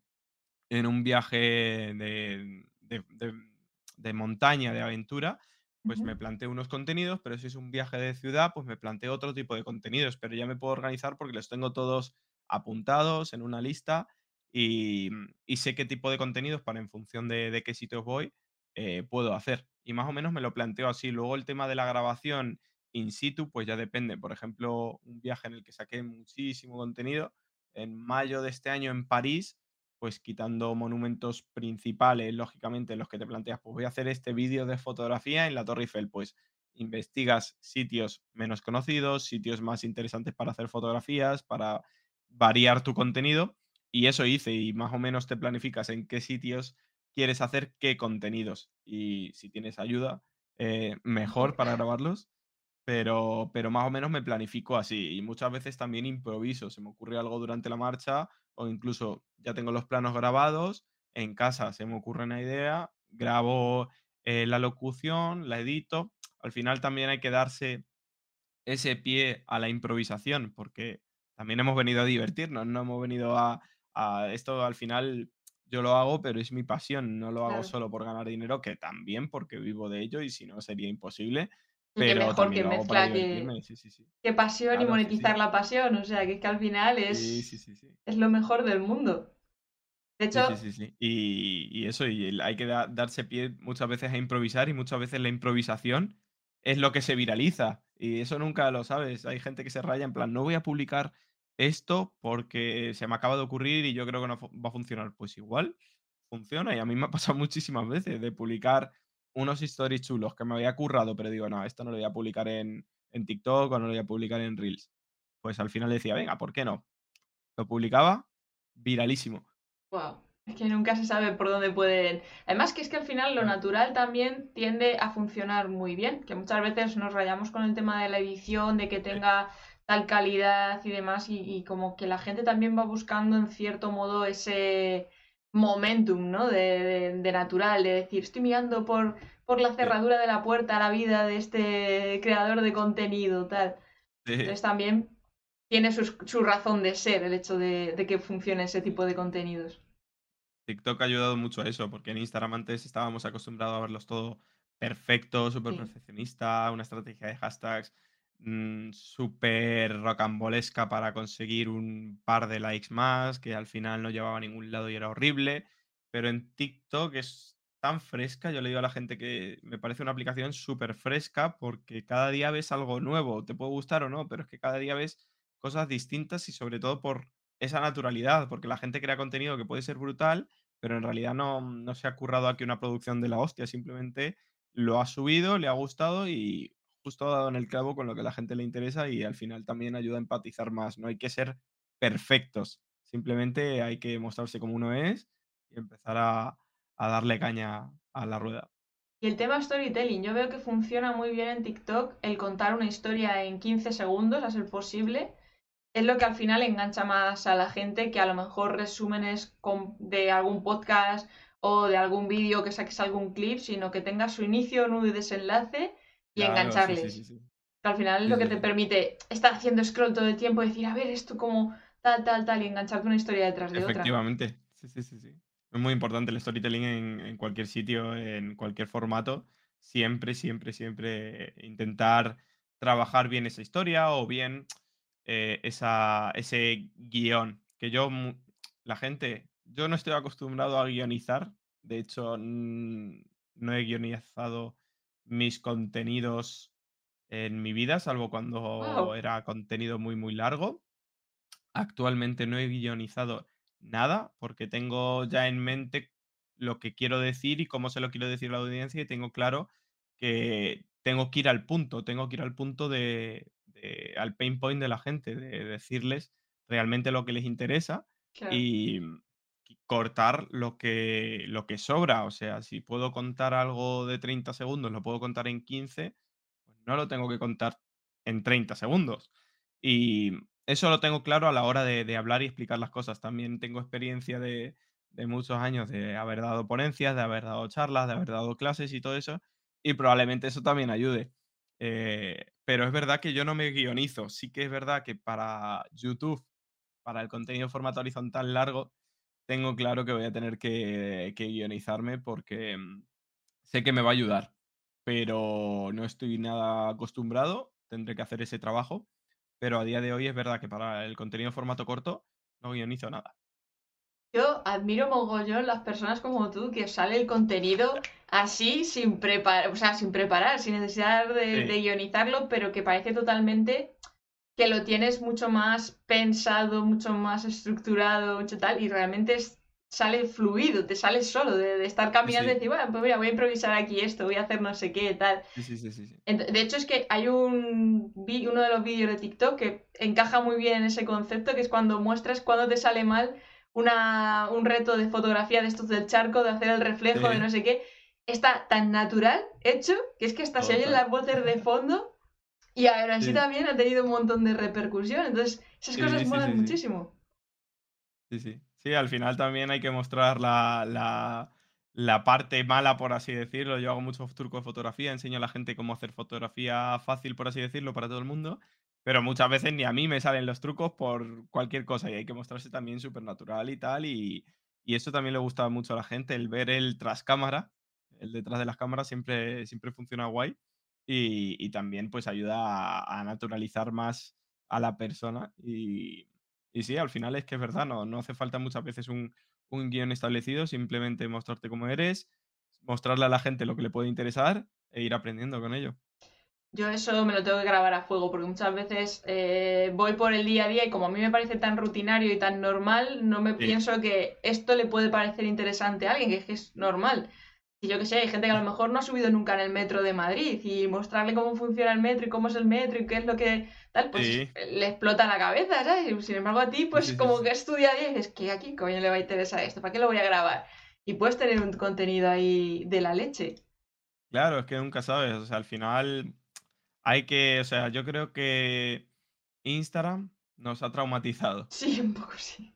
S2: en un viaje de, de montaña, de aventura, pues me planteo unos contenidos, pero si es un viaje de ciudad, pues me planteo otro tipo de contenidos, pero ya me puedo organizar porque los tengo todos apuntados en una lista y, sé qué tipo de contenidos para en función de, qué sitios voy eh, puedo hacer. Y más o menos me lo planteo así. Luego el tema de la grabación in situ, pues ya depende. Por ejemplo, un viaje en el que saqué muchísimo contenido, en mayo de este año en París, pues quitando monumentos principales, lógicamente, los que te planteas, pues voy a hacer este vídeo de fotografía en la Torre Eiffel, pues investigas sitios menos conocidos, sitios más interesantes para hacer fotografías, para variar tu contenido, y eso hice, y más o menos te planificas en qué sitios quieres hacer qué contenidos, y si tienes ayuda, eh, mejor para grabarlos, pero, pero más o menos me planifico así, y muchas veces también improviso, se me ocurre algo durante la marcha o incluso ya tengo los planos grabados, en casa se me ocurre una idea, grabo eh, la locución, la edito. Al final también hay que darse ese pie a la improvisación, porque también hemos venido a divertirnos, no hemos venido a, esto al final yo lo hago, pero es mi pasión, no lo hago solo por ganar dinero, que también porque vivo de ello y si no sería imposible. Pero
S1: mejor que mezcla que, pasión y monetizar la pasión. O sea, que es que al final es, es lo mejor del mundo. De hecho.
S2: Sí, sí, sí. Y, eso, y hay que darse pie muchas veces a improvisar y muchas veces la improvisación es lo que se viraliza. Y eso nunca lo sabes. Hay gente que se raya en plan, no voy a publicar esto porque se me acaba de ocurrir y yo creo que no va a funcionar. Pues igual funciona y a mí me ha pasado muchísimas veces de publicar unos stories chulos que me había currado, pero digo, no, esto no lo voy a publicar en, en TikTok o no lo voy a publicar en Reels. Pues al final decía, venga, ¿por qué no? Lo publicaba, viralísimo.
S1: Wow. Es que nunca se sabe por dónde pueden. Además, que es que al final lo natural también tiende a funcionar muy bien. Que muchas veces nos rayamos con el tema de la edición, de que tenga tal calidad y demás. Y, y como que la gente también va buscando en cierto modo ese, momentum, ¿no? De, de, natural, de decir, estoy mirando por, por la cerradura de la puerta a la vida de este creador de contenido, tal. Entonces también tiene su, su, razón de ser el hecho de, de, que funcione ese tipo de contenidos.
S2: TikTok ha ayudado mucho a eso, porque en Instagram antes estábamos acostumbrados a verlos todo perfecto, súper perfeccionista, una estrategia de hashtags Mm, súper rocambolesca para conseguir un par de likes más, que al final no llevaba a ningún lado y era horrible. Pero en TikTok es tan fresca, yo le digo a la gente que me parece una aplicación súper fresca porque cada día ves algo nuevo, te puede gustar o no, pero es que cada día ves cosas distintas y sobre todo por esa naturalidad, porque la gente crea contenido que puede ser brutal, pero en realidad no, no se ha currado aquí una producción de la hostia, simplemente lo ha subido, le ha gustado y justo dado en el clavo con lo que a la gente le interesa y al final también ayuda a empatizar más. No hay que ser perfectos, simplemente hay que mostrarse como uno es y empezar a, darle caña a la rueda.
S1: Y el tema storytelling, yo veo que funciona muy bien en TikTok el contar una historia en 15 segundos, a ser posible. Es lo que al final engancha más a la gente que a lo mejor resúmenes de algún podcast o de algún vídeo que saques algún clip, sino que tenga su inicio, nudo y desenlace y engancharles. al final es lo que te permite estar haciendo scroll todo el tiempo y decir, a ver, esto como tal, tal, tal, y engancharte una historia detrás de
S2: otra. Efectivamente, sí, sí, sí, sí. Es muy importante el storytelling en, cualquier sitio, en cualquier formato. Siempre, siempre, siempre intentar trabajar bien esa historia o bien eh, esa, ese guion. Que yo, la gente yo no estoy acostumbrado a guionizar. De hecho, no he guionizado mis contenidos en mi vida, salvo cuando
S1: Wow,
S2: era contenido muy, muy largo. Actualmente no he guionizado nada porque tengo ya en mente lo que quiero decir y cómo se lo quiero decir a la audiencia y tengo claro que tengo que ir al punto, tengo que ir al punto de, de- al pain point de la gente, de decirles realmente lo que les interesa
S1: claro.
S2: y y cortar lo que, lo que sobra. O sea, si puedo contar algo de 30 segundos, lo puedo contar en 15 pues no lo tengo que contar en 30 segundos. Y eso lo tengo claro a la hora de, hablar y explicar las cosas. También tengo experiencia de, de muchos años de haber dado ponencias, de haber dado charlas, de haber dado clases y todo eso. Y probablemente eso también ayude. Eh, pero es verdad que yo no me guionizo. Sí que es verdad que para YouTube, para el contenido en formato horizontal largo, tengo claro que voy a tener que, que guionizarme porque mm, sé que me va a ayudar pero no estoy nada acostumbrado, tendré que hacer ese trabajo, pero a día de hoy es verdad que para el contenido en formato corto no guionizo nada.
S1: Yo admiro mogollón las personas como tú que sale el contenido así sin preparar, o sea, sin preparar, sin necesidad de, de
S2: Sí,
S1: guionizarlo, pero que parece totalmente que lo tienes mucho más pensado, mucho más estructurado, mucho tal, y realmente es- sale fluido, te sale solo de, de estar
S2: sí,
S1: caminando y decir, bueno, pues mira, voy a improvisar aquí esto, voy a hacer no sé qué, tal.
S2: sí, sí,
S1: De hecho, es que hay un uno de los vídeos de TikTok que encaja muy bien en ese concepto, que es cuando muestras cuando te sale mal una, un reto de fotografía de estos del charco, de hacer el reflejo, de no sé qué. Está tan natural hecho que es que hasta se oyen las voces de fondo y aún así
S2: Sí,
S1: también ha tenido un montón de repercusión. Entonces, esas cosas
S2: sí,
S1: molan muchísimo.
S2: Sí, sí. Sí, al final también hay que mostrar la, la, la parte mala, por así decirlo. Yo hago muchos trucos de fotografía, enseño a la gente cómo hacer fotografía fácil, por así decirlo, para todo el mundo. Pero muchas veces ni a mí me salen los trucos por cualquier cosa y hay que mostrarse también súper natural y tal. Y, y eso también le gusta mucho a la gente, el ver el tras cámara, el detrás de las cámaras siempre, siempre funciona guay. Y, y también pues ayuda a, a naturalizar más a la persona y, y sí, al final es que es verdad, no, no hace falta muchas veces un, un guion establecido, simplemente mostrarte cómo eres, mostrarle a la gente lo que le puede interesar e ir aprendiendo con ello.
S1: Yo eso me lo tengo que grabar a fuego porque muchas veces eh, voy por el día a día y como a mí me parece tan rutinario y tan normal, no me
S2: Sí,
S1: pienso que esto le puede parecer interesante a alguien, que es que es normal. Y yo que sé, hay gente que a lo mejor no ha subido nunca en el metro de Madrid y mostrarle cómo funciona el metro y cómo es el metro y qué es lo que tal, pues
S2: sí,
S1: le explota la cabeza, ¿sabes? Sin embargo a ti, pues
S2: sí, sí,
S1: como que
S2: sí.
S1: es tu día a día y dices, ¿qué aquí coño le va a interesar esto? ¿Para qué lo voy a grabar? Y puedes tener un contenido ahí de la leche.
S2: Claro, es que nunca sabes, o sea, al final hay que, o sea, yo creo que Instagram nos ha traumatizado.
S1: Sí, un poco sí.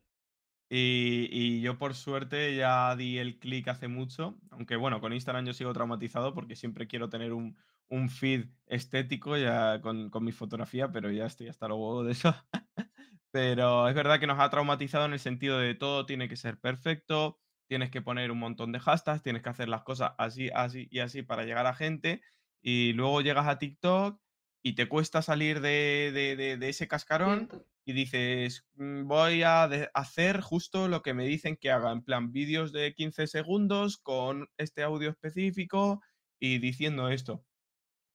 S2: Y, yo por suerte ya di el clic hace mucho, aunque bueno, con Instagram yo sigo traumatizado porque siempre quiero tener un, un feed estético ya con, con mi fotografía, pero ya estoy hasta huevos de eso. Pero es verdad que nos ha traumatizado en el sentido de todo tiene que ser perfecto, tienes que poner un montón de hashtags, tienes que hacer las cosas así, así y así para llegar a gente. Y luego llegas a TikTok y te cuesta salir de, de- de- de ese cascarón y dices, "Mm, voy a hacer justo lo que me dicen que haga, en plan vídeos de 15 segundos con este audio específico y diciendo esto.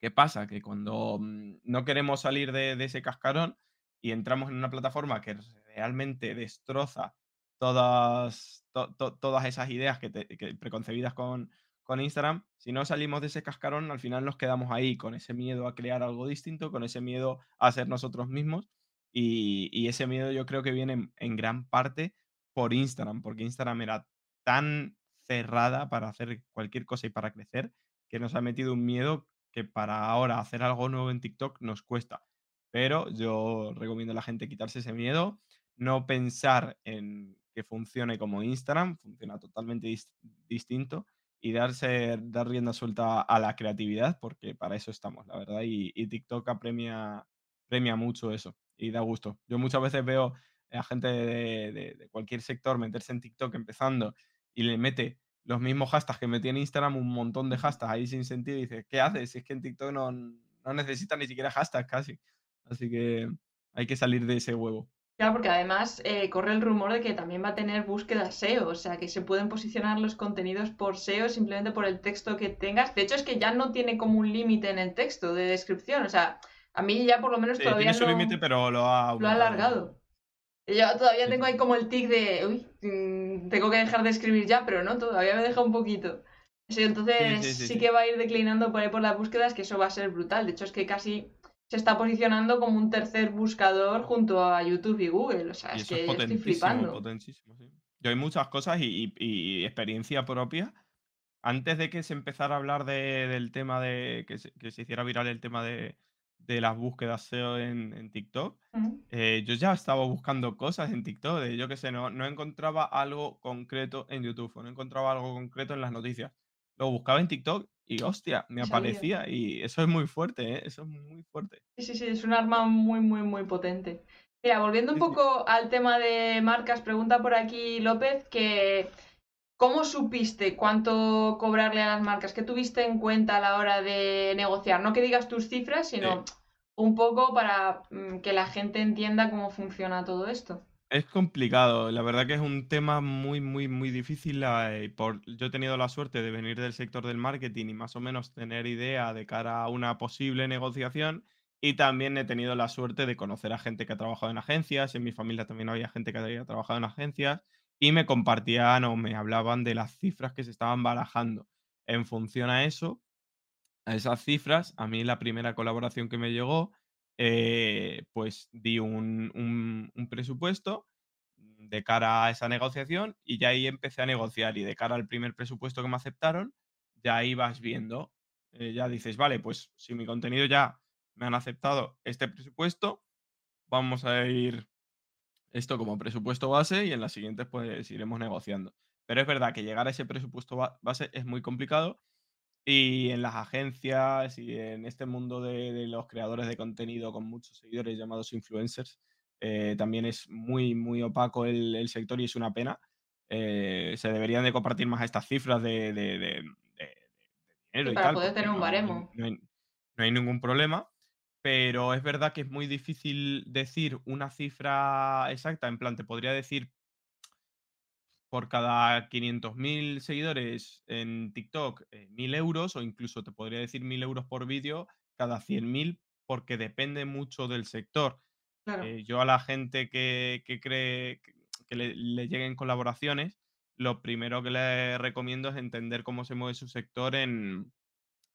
S2: ¿Qué pasa? Que cuando, mm, no queremos salir de de ese cascarón y entramos en una plataforma que realmente destroza todas to to todas esas ideas que te que preconcebidas con con Instagram, si no salimos de ese cascarón, al final nos quedamos ahí con ese miedo a crear algo distinto, con ese miedo a ser nosotros mismos, y y ese miedo yo creo que viene en en gran parte por Instagram, porque Instagram era tan cerrada para hacer cualquier cosa y para crecer, que nos ha metido un miedo que para ahora hacer algo nuevo en TikTok nos cuesta. Pero yo recomiendo a la gente quitarse ese miedo, no pensar en que funcione como Instagram, funciona totalmente dis- distinto, y darse, dar rienda suelta a la creatividad, porque para eso estamos, la verdad, y, y TikTok apremia, premia mucho eso y da gusto. Yo muchas veces veo a gente de, de- de cualquier sector meterse en TikTok empezando y le mete los mismos hashtags que metí en Instagram, un montón de hashtags ahí sin sentido, y dices, ¿qué haces? Si es que en TikTok no, no necesita ni siquiera hashtags casi. Así que hay que salir de ese huevo.
S1: Claro, porque además eh, corre el rumor de que también va a tener búsqueda SEO, o sea, que se pueden posicionar los contenidos por SEO simplemente por el texto que tengas. De hecho, es que ya no tiene como un límite en el texto de descripción, o sea, a mí ya por lo menos
S2: Sí,
S1: todavía
S2: tiene su
S1: no
S2: límite, pero lo ha
S1: lo ha
S2: aumentado.
S1: alargado. Yo todavía
S2: Sí,
S1: tengo ahí como el tic de, uy, mm, tengo que dejar de escribir ya, pero no, todavía me deja un poquito. Sí, entonces
S2: sí.
S1: que va a ir declinando por ahí por las búsquedas, que eso va a ser brutal. De hecho, es que casi se está posicionando como un tercer buscador junto a YouTube y Google. O sea,
S2: Y
S1: es que estoy flipando.
S2: potentísimo, sí. Yo hay muchas cosas y, y- y experiencia propia. Antes de que se empezara a hablar de- del tema de que se, que se hiciera viral el tema de, de las búsquedas SEO en, en TikTok, eh, yo ya estaba buscando cosas en TikTok. de, yo qué sé, no, no encontraba algo concreto en YouTube, o no encontraba algo concreto en las noticias. Lo buscaba en TikTok y hostia, me aparecía. Y eso es muy fuerte, ¿eh? Eso es muy fuerte.
S1: Sí, sí, sí, es un arma muy, muy, muy potente. Mira, volviendo un poco al tema de marcas, pregunta por aquí López que ¿cómo supiste cuánto cobrarle a las marcas? ¿Qué tuviste en cuenta a la hora de negociar? No que digas tus cifras, sino un poco para mm, que la gente entienda cómo funciona todo esto.
S2: Es complicado, la verdad que es un tema muy, muy, muy difícil. eh, por, yo he tenido la suerte de venir del sector del marketing y más o menos tener idea de cara a una posible negociación. Y también he tenido la suerte de conocer a gente que ha trabajado en agencias. En mi familia también había gente que había trabajado en agencias y me compartían o me hablaban de las cifras que se estaban barajando. En función a eso, a esas cifras, a mí la primera colaboración que me llegó, eh, pues di un, un- presupuesto de cara a esa negociación y ya ahí empecé a negociar y de cara al primer presupuesto que me aceptaron, ya ahí vas viendo, eh, ya dices, vale, pues si mi contenido ya me han aceptado este presupuesto, vamos a ir esto como presupuesto base y en las siguientes pues iremos negociando. Pero es verdad que llegar a ese presupuesto ba- base es muy complicado y en las agencias y en este mundo de, de los creadores de contenido con muchos seguidores llamados influencers, eh, también es muy, muy opaco el, el sector y es una pena. Eh, se deberían de compartir más estas cifras de, dinero
S1: Sí,
S2: y
S1: para
S2: tal,
S1: poder tener un
S2: no
S1: baremo.
S2: no hay- no hay ningún problema. Pero es verdad que es muy difícil decir una cifra exacta. En plan, te podría decir por cada 500.000 seguidores en TikTok, eh, 1.000 euros, o incluso te podría decir 1.000 euros por vídeo cada 100.000, porque depende mucho del sector.
S1: Claro.
S2: Eh, yo a la gente que, que cree que, que le, le lleguen colaboraciones, lo primero que le recomiendo es entender cómo se mueve su sector en,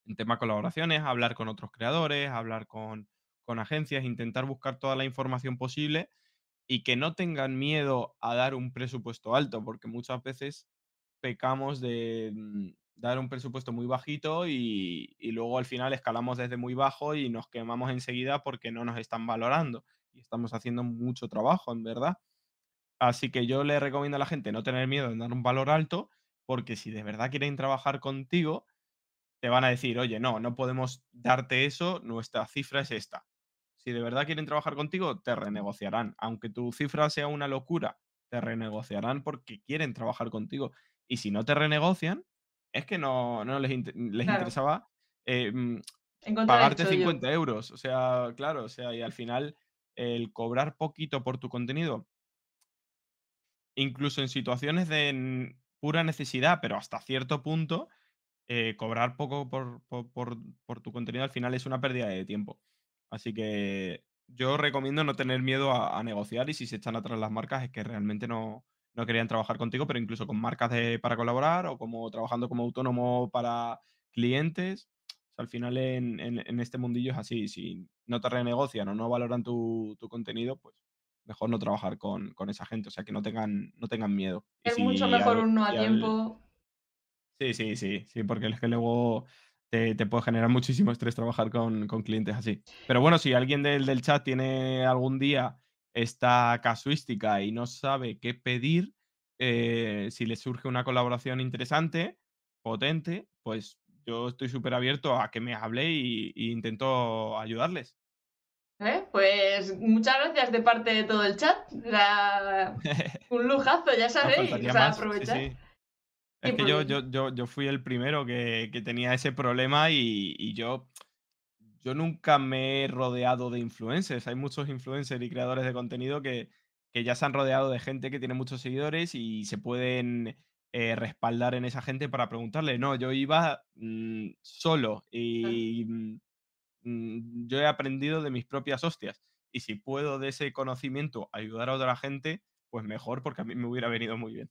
S2: en tema colaboraciones, hablar con otros creadores, hablar con, con agencias, intentar buscar toda la información posible y que no tengan miedo a dar un presupuesto alto, porque muchas veces pecamos de mm, dar un presupuesto muy bajito y, luego al final escalamos desde muy bajo y nos quemamos enseguida porque no nos están valorando y estamos haciendo mucho trabajo, en verdad. Así que yo le recomiendo a la gente no tener miedo en dar un valor alto, porque si de verdad quieren trabajar contigo, te van a decir, oye, no, no podemos darte eso, nuestra cifra es esta. Si de verdad quieren trabajar contigo, te renegociarán. Aunque tu cifra sea una locura, te renegociarán porque quieren trabajar contigo. Y si no te renegocian, es que no, no les, les
S1: Claro.
S2: interesaba eh, mm, pagarte
S1: chollo.
S2: 50 euros. O sea, claro, o sea, y al final el cobrar poquito por tu contenido, incluso en situaciones de pura necesidad, pero hasta cierto punto, eh, cobrar poco por, por- por- por tu contenido al final es una pérdida de tiempo. Así que yo recomiendo no tener miedo a, a negociar y si se echan atrás las marcas es que realmente no, no querían trabajar contigo, pero incluso con marcas de- para colaborar o como trabajando como autónomo para clientes. O sea, al final en, en- en este mundillo es así. Si no te renegocian o no valoran tu, tu contenido, pues mejor no trabajar con, con esa gente. O sea, que no tengan, no tengan miedo.
S1: Es mucho
S2: si
S1: mejor
S2: al-
S1: un no a
S2: si al-
S1: tiempo.
S2: Sí, sí, sí, sí, porque es que luego te, te puede generar muchísimo estrés trabajar con, con clientes así. Pero bueno, si alguien del, del chat tiene algún día esta casuística y no sabe qué pedir, eh, si le surge una colaboración interesante, potente, pues yo estoy súper abierto a que me hable y, y intento ayudarles.
S1: ¿eh? Pues muchas gracias de parte de todo el chat. Un lujazo, ya
S2: No
S1: sabéis.
S2: faltaría
S1: O sea, aprovechar.
S2: sí.
S1: Sí,
S2: Es que yo, yo, yo, yo fui el primero que, que tenía ese problema y, y yo, yo nunca me he rodeado de influencers. Hay muchos influencers y creadores de contenido que, que ya se han rodeado de gente que tiene muchos seguidores y se pueden eh, respaldar en esa gente para preguntarle. No, yo iba mm, solo y mm, mm, yo he aprendido de mis propias hostias. Y si puedo de ese conocimiento ayudar a otra gente, pues mejor porque a mí me hubiera venido muy bien.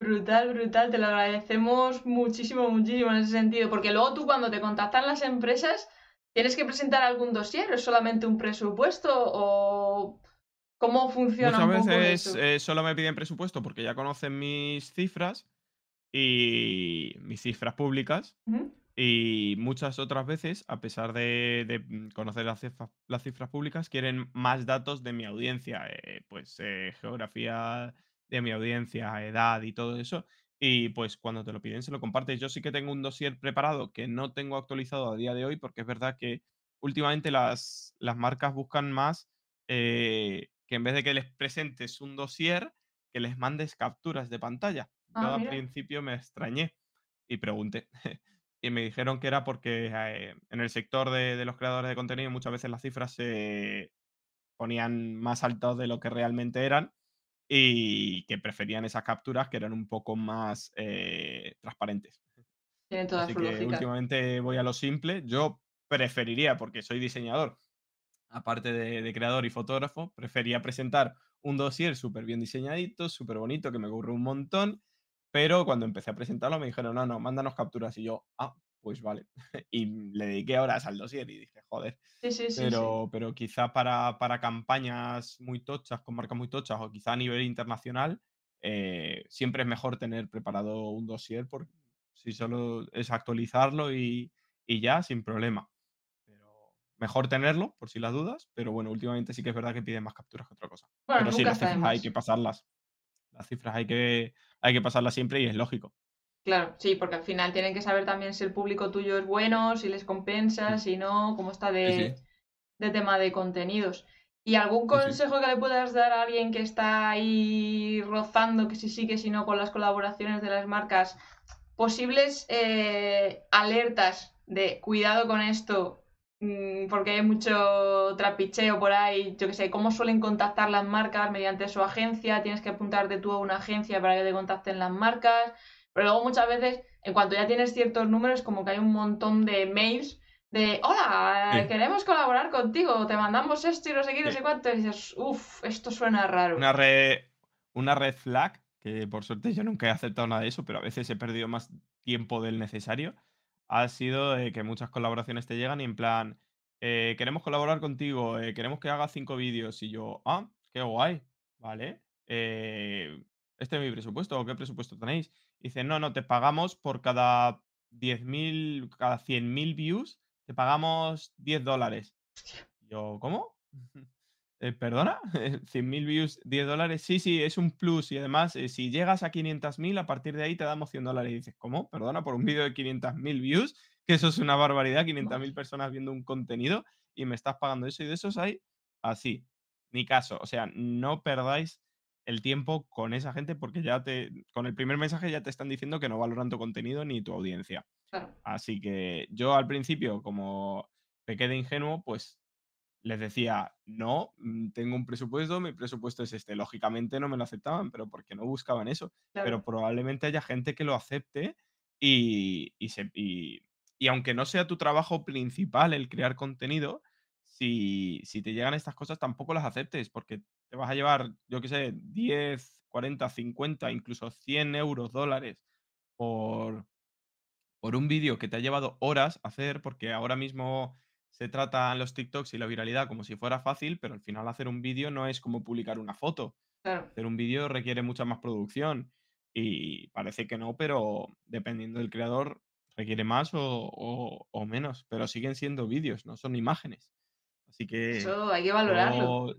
S1: Brutal, brutal, te lo agradecemos muchísimo, muchísimo en ese sentido, porque luego tú cuando te contactan las empresas, ¿tienes que presentar algún dossier? ¿Es solamente un presupuesto o cómo funciona
S2: Muchas
S1: un poco
S2: veces
S1: eso?
S2: eh, solo me piden presupuesto porque ya conocen mis cifras y mis cifras públicas. Y muchas otras veces, a pesar de, de, conocer las cifras, las cifras públicas, quieren más datos de mi audiencia, eh, pues eh, geografía de mi audiencia, edad y todo eso. Y pues cuando te lo piden, se lo compartes. Yo sí que tengo un dossier preparado que no tengo actualizado a día de hoy, porque es verdad que últimamente las, las marcas buscan más eh, que en vez de que les presentes un dossier, que les mandes capturas de pantalla.
S1: Ah,
S2: Yo al principio me extrañé y pregunté. Y me dijeron que era porque eh, en el sector de, de los creadores de contenido muchas veces las cifras se ponían más altas de lo que realmente eran y que preferían esas capturas que eran un poco más eh, transparentes.
S1: tiene toda
S2: Así
S1: su
S2: que
S1: lógica.
S2: últimamente voy a lo simple. Yo preferiría, porque soy diseñador, aparte de, de creador y fotógrafo, prefería presentar un dossier súper bien diseñadito, súper bonito, que me ocurre un montón, pero cuando empecé a presentarlo me dijeron, no, no, mándanos capturas. Y yo, ah, pues vale. Y le dediqué horas al dossier y dije, joder.
S1: Sí, sí, sí.
S2: Pero, pero quizá para, para campañas muy tochas, con marcas muy tochas, o quizá a nivel internacional, eh, siempre es mejor tener preparado un dossier, porque si solo es actualizarlo y, y ya, sin problema. Pero mejor tenerlo, por si las dudas, pero bueno, últimamente sí que es verdad que piden más capturas que otra cosa.
S1: Bueno,
S2: Pero sí, las cifras hay que pasarlas. Las cifras hay que, hay que pasarlas siempre y es lógico.
S1: Claro, sí, porque al final tienen que saber también si el público tuyo es bueno, si les compensa,
S2: Mm.
S1: si no, cómo está
S2: sí,
S1: de, tema de contenidos. ¿Y algún
S2: sí.
S1: consejo que le puedas dar a alguien que está ahí rozando, que si sí, que si no, con las colaboraciones de las marcas? Posibles eh, alertas de cuidado con esto, mm, porque hay mucho trapicheo por ahí, yo que sé, cómo suelen contactar las marcas mediante su agencia, tienes que apuntarte tú a una agencia para que te contacten las marcas, pero luego muchas veces, en cuanto ya tienes ciertos números, como que hay un montón de mails de, hola,
S2: Sí,
S1: queremos colaborar contigo, te mandamos esto y no sé qué, no
S2: sí.
S1: sé cuánto, y dices, uff, esto suena raro.
S2: Una red, una red flag, que por suerte yo nunca he aceptado nada de eso, pero a veces he perdido más tiempo del necesario, ha sido eh, que muchas colaboraciones te llegan y en plan, eh, queremos colaborar contigo, eh, queremos que hagas cinco vídeos y yo, ah, qué guay, vale, eh, este es mi presupuesto, ¿o qué presupuesto tenéis? Y dicen, no, no, te pagamos por cada 10.000, cada 100.000 views, te pagamos 10 dólares. Yo, ¿cómo? Eh, ¿perdona? ¿100.000 views, 10 dólares? Sí, sí, es un plus y además, eh, si llegas a 500.000, a partir de ahí te damos 100 dólares. Y dices, ¿cómo? ¿Perdona? ¿Por un vídeo de 500.000 views? Que eso es una barbaridad, 500.000 personas viendo un contenido y me estás pagando eso y de esos hay así. Ni caso. O sea, no perdáis el tiempo con esa gente porque ya te, con el primer mensaje ya te están diciendo que no valoran tu contenido ni tu audiencia.
S1: Claro,
S2: Así que yo al principio, como pequé de ingenuo, pues les decía, no, mm, tengo un presupuesto, mi presupuesto es este. Lógicamente no me lo aceptaban, pero porque no buscaban eso. Pero probablemente haya gente que lo acepte y, y, se- y- y aunque no sea tu trabajo principal el crear contenido, si, si te llegan estas cosas tampoco las aceptes porque te vas a llevar, yo qué sé, 10 40 50 incluso 100 euros, dólares por, por un vídeo que te ha llevado horas hacer, porque ahora mismo se tratan los TikToks y la viralidad como si fuera fácil, pero al final hacer un vídeo no es como publicar una foto.
S1: claro.
S2: Hacer un vídeo requiere mucha más producción y parece que no, pero dependiendo del creador requiere más o, o- o menos, pero siguen siendo vídeos, no son imágenes. Así que
S1: Eso hay que valorarlo.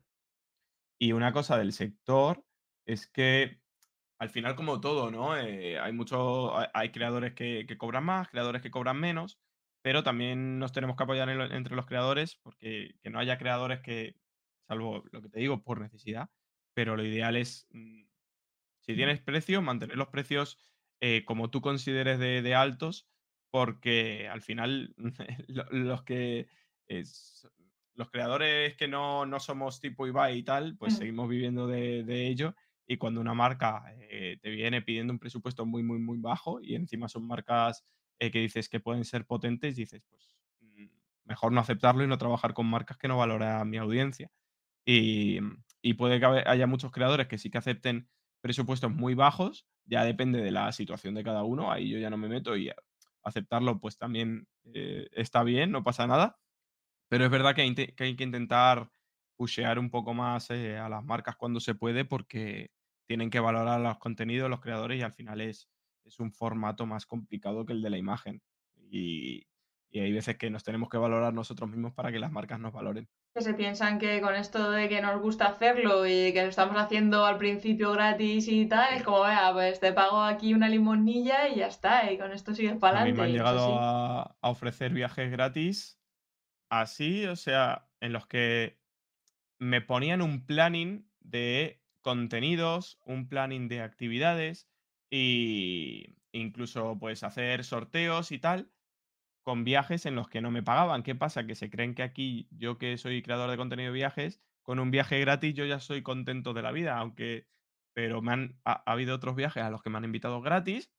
S2: y una cosa del sector es que al final, como todo, ¿no? Eh, hay mucho, hay, hay creadores que, que cobran más, creadores que cobran menos, pero también nos tenemos que apoyar en lo- entre los creadores porque que no haya creadores que, salvo lo que te digo, por necesidad, pero lo ideal es, mm, si tienes precios, mantener los precios eh, como tú consideres de, de altos, porque al final lo- los que es- los creadores que no, no somos tipo Ibai y tal, pues
S1: Mm.
S2: seguimos viviendo de, de ello. Y cuando una marca eh, te viene pidiendo un presupuesto muy, muy, muy bajo y encima son marcas eh, que dices que pueden ser potentes, dices, pues mm, mejor no aceptarlo y no trabajar con marcas que no valoran mi audiencia. Y, y puede que haya muchos creadores que sí que acepten presupuestos muy bajos, ya depende de la situación de cada uno, ahí yo ya no me meto y aceptarlo pues también eh, está bien, no pasa nada, pero es verdad que hay, que hay que intentar pushear un poco más eh, a las marcas cuando se puede porque tienen que valorar los contenidos, los creadores y al final es, es un formato más complicado que el de la imagen. Y, y hay veces que nos tenemos que valorar nosotros mismos para que las marcas nos valoren.
S1: Que se piensan que con esto de que nos gusta hacerlo y que lo estamos haciendo al principio gratis y tal, es como, vea, pues te pago aquí una limonilla y ya está, y con esto sigues para
S2: A mí me
S1: adelante.
S2: han llegado a, a ofrecer viajes gratis así, o sea, en los que me ponían un planning de contenidos, un planning de actividades y incluso pues hacer sorteos y tal con viajes en los que no me pagaban. ¿Qué pasa? Que se creen que aquí yo que soy creador de contenido de viajes, con un viaje gratis yo ya soy contento de la vida, aunque pero me han ha, ha habido otros viajes a los que me han invitado gratis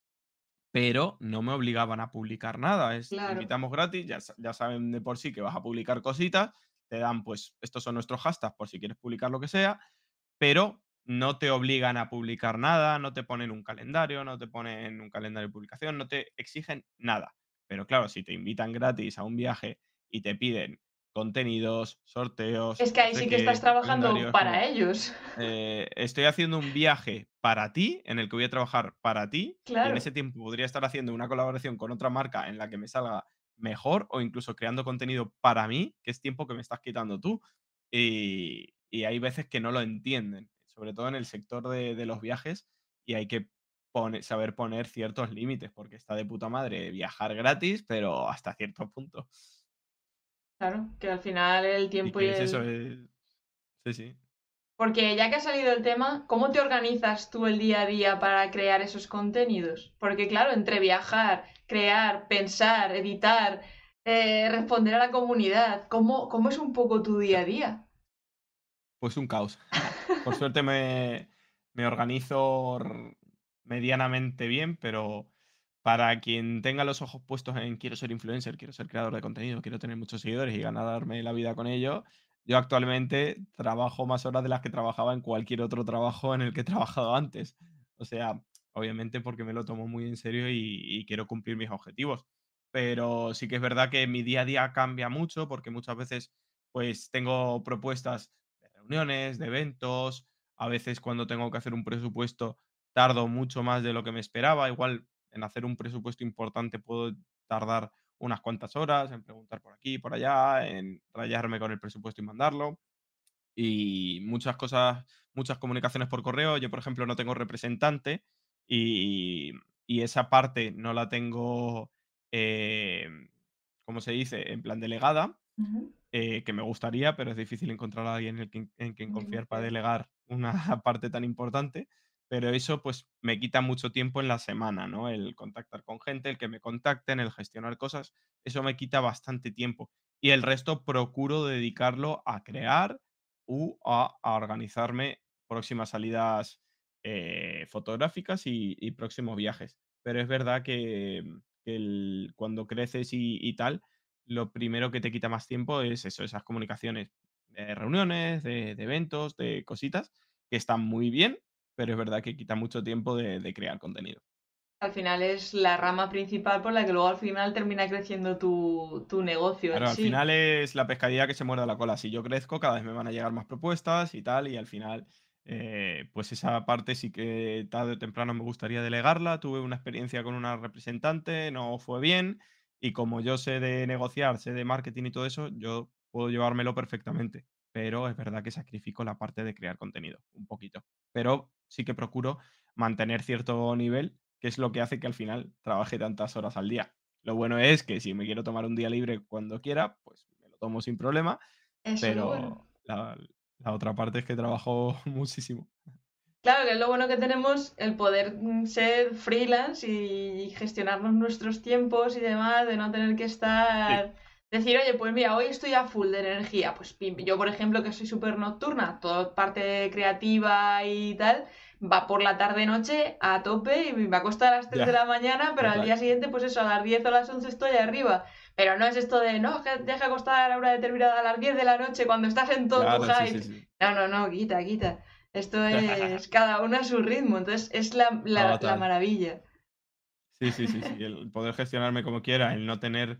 S2: pero no me obligaban a publicar nada. Es, te invitamos gratis, ya, ya saben de por sí que vas a publicar cositas, te dan, pues, estos son nuestros hashtags por si quieres publicar lo que sea, pero no te obligan a publicar nada, no te ponen un calendario, no te ponen un calendario de publicación, no te exigen nada. Pero claro, si te invitan gratis a un viaje y te piden contenidos, sorteos,
S1: es que ahí sí que estás trabajando para
S2: como,
S1: ellos.
S2: eh, estoy haciendo un viaje para ti, en el que voy a trabajar para ti, y en ese
S1: Claro,
S2: tiempo podría estar haciendo una colaboración con otra marca en la que me salga mejor o incluso creando contenido para mí, que es tiempo que me estás quitando tú. Y, y hay veces que no lo entienden, sobre todo en el sector de, de los viajes, y hay que pone- saber poner ciertos límites, porque está de puta madre viajar gratis, pero hasta cierto punto.
S1: Claro, que al final el tiempo y
S2: es eso,
S1: el...
S2: es... Sí, sí.
S1: Porque ya que ha salido el tema, ¿cómo te organizas tú el día a día para crear esos contenidos? Porque claro, entre viajar, crear, pensar, editar, eh, responder a la comunidad, ¿cómo, cómo es un poco tu día a día?
S2: Pues un caos. Por suerte me, me organizo medianamente bien, pero para quien tenga los ojos puestos en quiero ser influencer, quiero ser creador de contenido, quiero tener muchos seguidores y ganarme la vida con ello, yo actualmente trabajo más horas de las que trabajaba en cualquier otro trabajo en el que he trabajado antes. O sea, obviamente porque me lo tomo muy en serio y, quiero cumplir mis objetivos. Pero sí que es verdad que mi día a día cambia mucho porque muchas veces pues tengo propuestas de reuniones, de eventos, a veces cuando tengo que hacer un presupuesto tardo mucho más de lo que me esperaba, igual en hacer un presupuesto importante puedo tardar unas cuantas horas en preguntar por aquí, por allá, en rayarme con el presupuesto y mandarlo y muchas cosas, muchas comunicaciones por correo. Yo, por ejemplo, no tengo representante y, y esa parte no la tengo, em, ¿cómo se dice? En plan delegada, eh, que me gustaría, pero es difícil encontrar a alguien en, el quien, en quien
S1: en quien
S2: confiar para delegar una parte tan importante. Pero eso pues me quita mucho tiempo en la semana, ¿no? El contactar con gente, el que me contacten, el gestionar cosas, eso me quita bastante tiempo. Y el resto procuro dedicarlo a crear u a, a organizarme próximas salidas eh, fotográficas y, y próximos viajes. Pero es verdad que, que el- cuando creces y, y tal, lo primero que te quita más tiempo es eso, esas comunicaciones de reuniones, de eventos, de cositas, que están muy bien, pero es verdad que quita mucho tiempo de, de crear contenido.
S1: Al final es la rama principal por la que luego al final termina creciendo tu, tu negocio
S2: Claro, al
S1: sí.
S2: final es la pescadilla que se muerde la cola. Si yo crezco, cada vez me van a llegar más propuestas y tal, y al final, eh, pues esa parte sí que tarde o temprano me gustaría delegarla. Tuve una experiencia con una representante, no fue bien, y como yo sé de negociar, sé de marketing y todo eso, yo puedo llevármelo perfectamente. Pero es verdad que sacrifico la parte de crear contenido, un poquito. Pero sí que procuro mantener cierto nivel, que es lo que hace que al final trabaje tantas horas al día. Lo bueno es que si me quiero tomar un día libre cuando quiera, pues me lo tomo sin problema,
S1: Eso bueno.
S2: pero la, la otra parte es que trabajo muchísimo.
S1: Claro, que es lo bueno que tenemos el poder mm, ser freelance y gestionarnos nuestros tiempos y demás, de no tener que
S2: Sí,
S1: estar Decir, oye, pues mira, hoy estoy a full de energía. Pues yo, por ejemplo, que soy súper nocturna, toda parte creativa y tal, va por la tarde-noche a tope y me va a costar a las 3 de la mañana, pero al día siguiente, pues eso, a las 10 o a las 11 estoy arriba. Pero no es esto de, no, deja acostar a hora determinada a las 10 de la noche cuando estás en todo tu hype. No, no, no, quita, quita. Esto es cada uno a su ritmo, entonces es la, maravilla.
S2: Sí, sí, sí, sí, el poder gestionarme como quiera, el no tener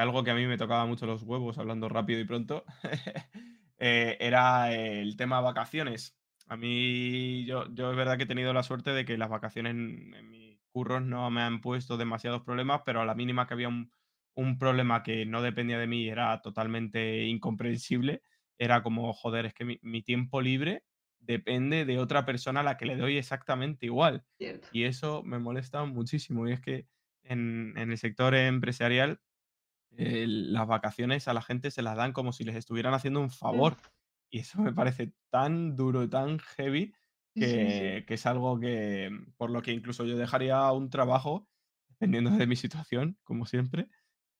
S2: algo que a mí me tocaba mucho los huevos, hablando rápido y pronto, eh, era el tema vacaciones. A mí, yo, yo es verdad que he tenido la suerte de que las vacaciones en, en mis curros no me han puesto demasiados problemas, pero a la mínima que había un, un problema que no dependía de mí era totalmente incomprensible, era como, joder, es que mi, tiempo libre depende de otra persona a la que le doy exactamente igual. Y eso me molesta muchísimo. Y es que en, el sector empresarial las vacaciones a la gente se las dan como si les estuvieran haciendo un favor. Y eso me parece tan duro tan heavy que, que, es algo que, por lo que incluso yo dejaría un trabajo, dependiendo de mi situación, como siempre,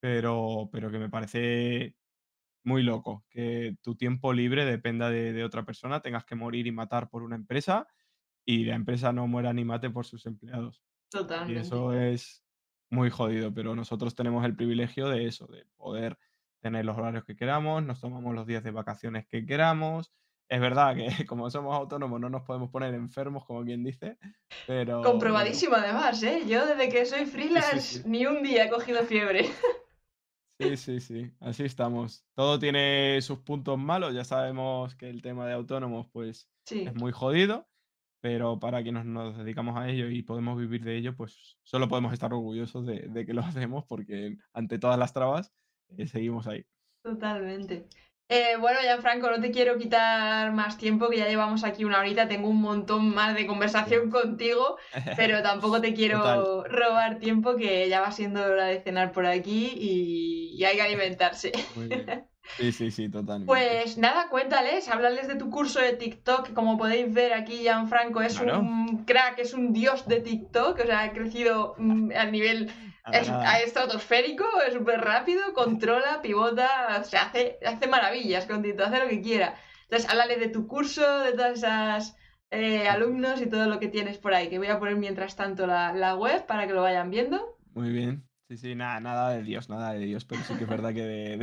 S2: pero, pero que me parece muy loco, que tu tiempo libre dependa de, otra persona, tengas que morir y matar por una empresa y la empresa no muera ni mate por sus empleados. Y eso es muy jodido, pero nosotros tenemos el privilegio de eso, de poder tener los horarios que queramos, nos tomamos los días de vacaciones que queramos. Es verdad que como somos autónomos no nos podemos poner enfermos, como quien dice, pero...
S1: Comprobadísimo además, ¿eh? Yo desde que soy freelance ni un día he cogido fiebre.
S2: Sí, sí, sí, así estamos. Todo tiene sus puntos malos, ya sabemos que el tema de autónomos pues es muy jodido, pero para quienes nos dedicamos a ello y podemos vivir de ello, pues solo podemos estar orgullosos de, que lo hacemos porque ante todas las trabas eh, seguimos ahí.
S1: Totalmente. Eh, bueno, Gianfranco, no te quiero quitar más tiempo, que ya llevamos aquí una horita, tengo un montón más de conversación contigo, pero tampoco te quiero robar tiempo, que ya va siendo hora de cenar por aquí y, hay que alimentarse.
S2: Sí, sí, sí, totalmente.
S1: Pues nada, cuéntales, háblales de tu curso de TikTok, como podéis ver aquí Gianfranco es un crack, es un dios de TikTok, o sea, ha crecido mm, a nivel es, estratosférico, es súper rápido, controla, pivota, se hace, hace maravillas con TikTok, hace lo que quiera. Entonces, háblale de tu curso, de todas esas eh, alumnos y todo lo que tienes por ahí, que voy a poner mientras tanto la, web para que lo vayan viendo.
S2: Muy bien. Sí, sí, nada, nada de Dios, nada de Dios, pero sí que es verdad que de,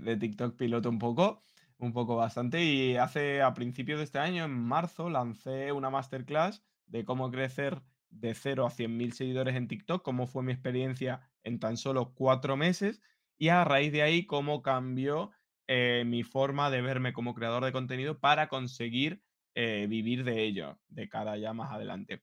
S2: de TikTok piloto un poco, un poco bastante. Y hace, a principios de este año, en marzo, lancé una masterclass de cómo crecer de 0 a 100.000 seguidores en TikTok, cómo fue mi experiencia en tan solo cuatro meses y a raíz de ahí cómo cambió eh, mi forma de verme como creador de contenido para conseguir eh, vivir de ello de cara ya más adelante.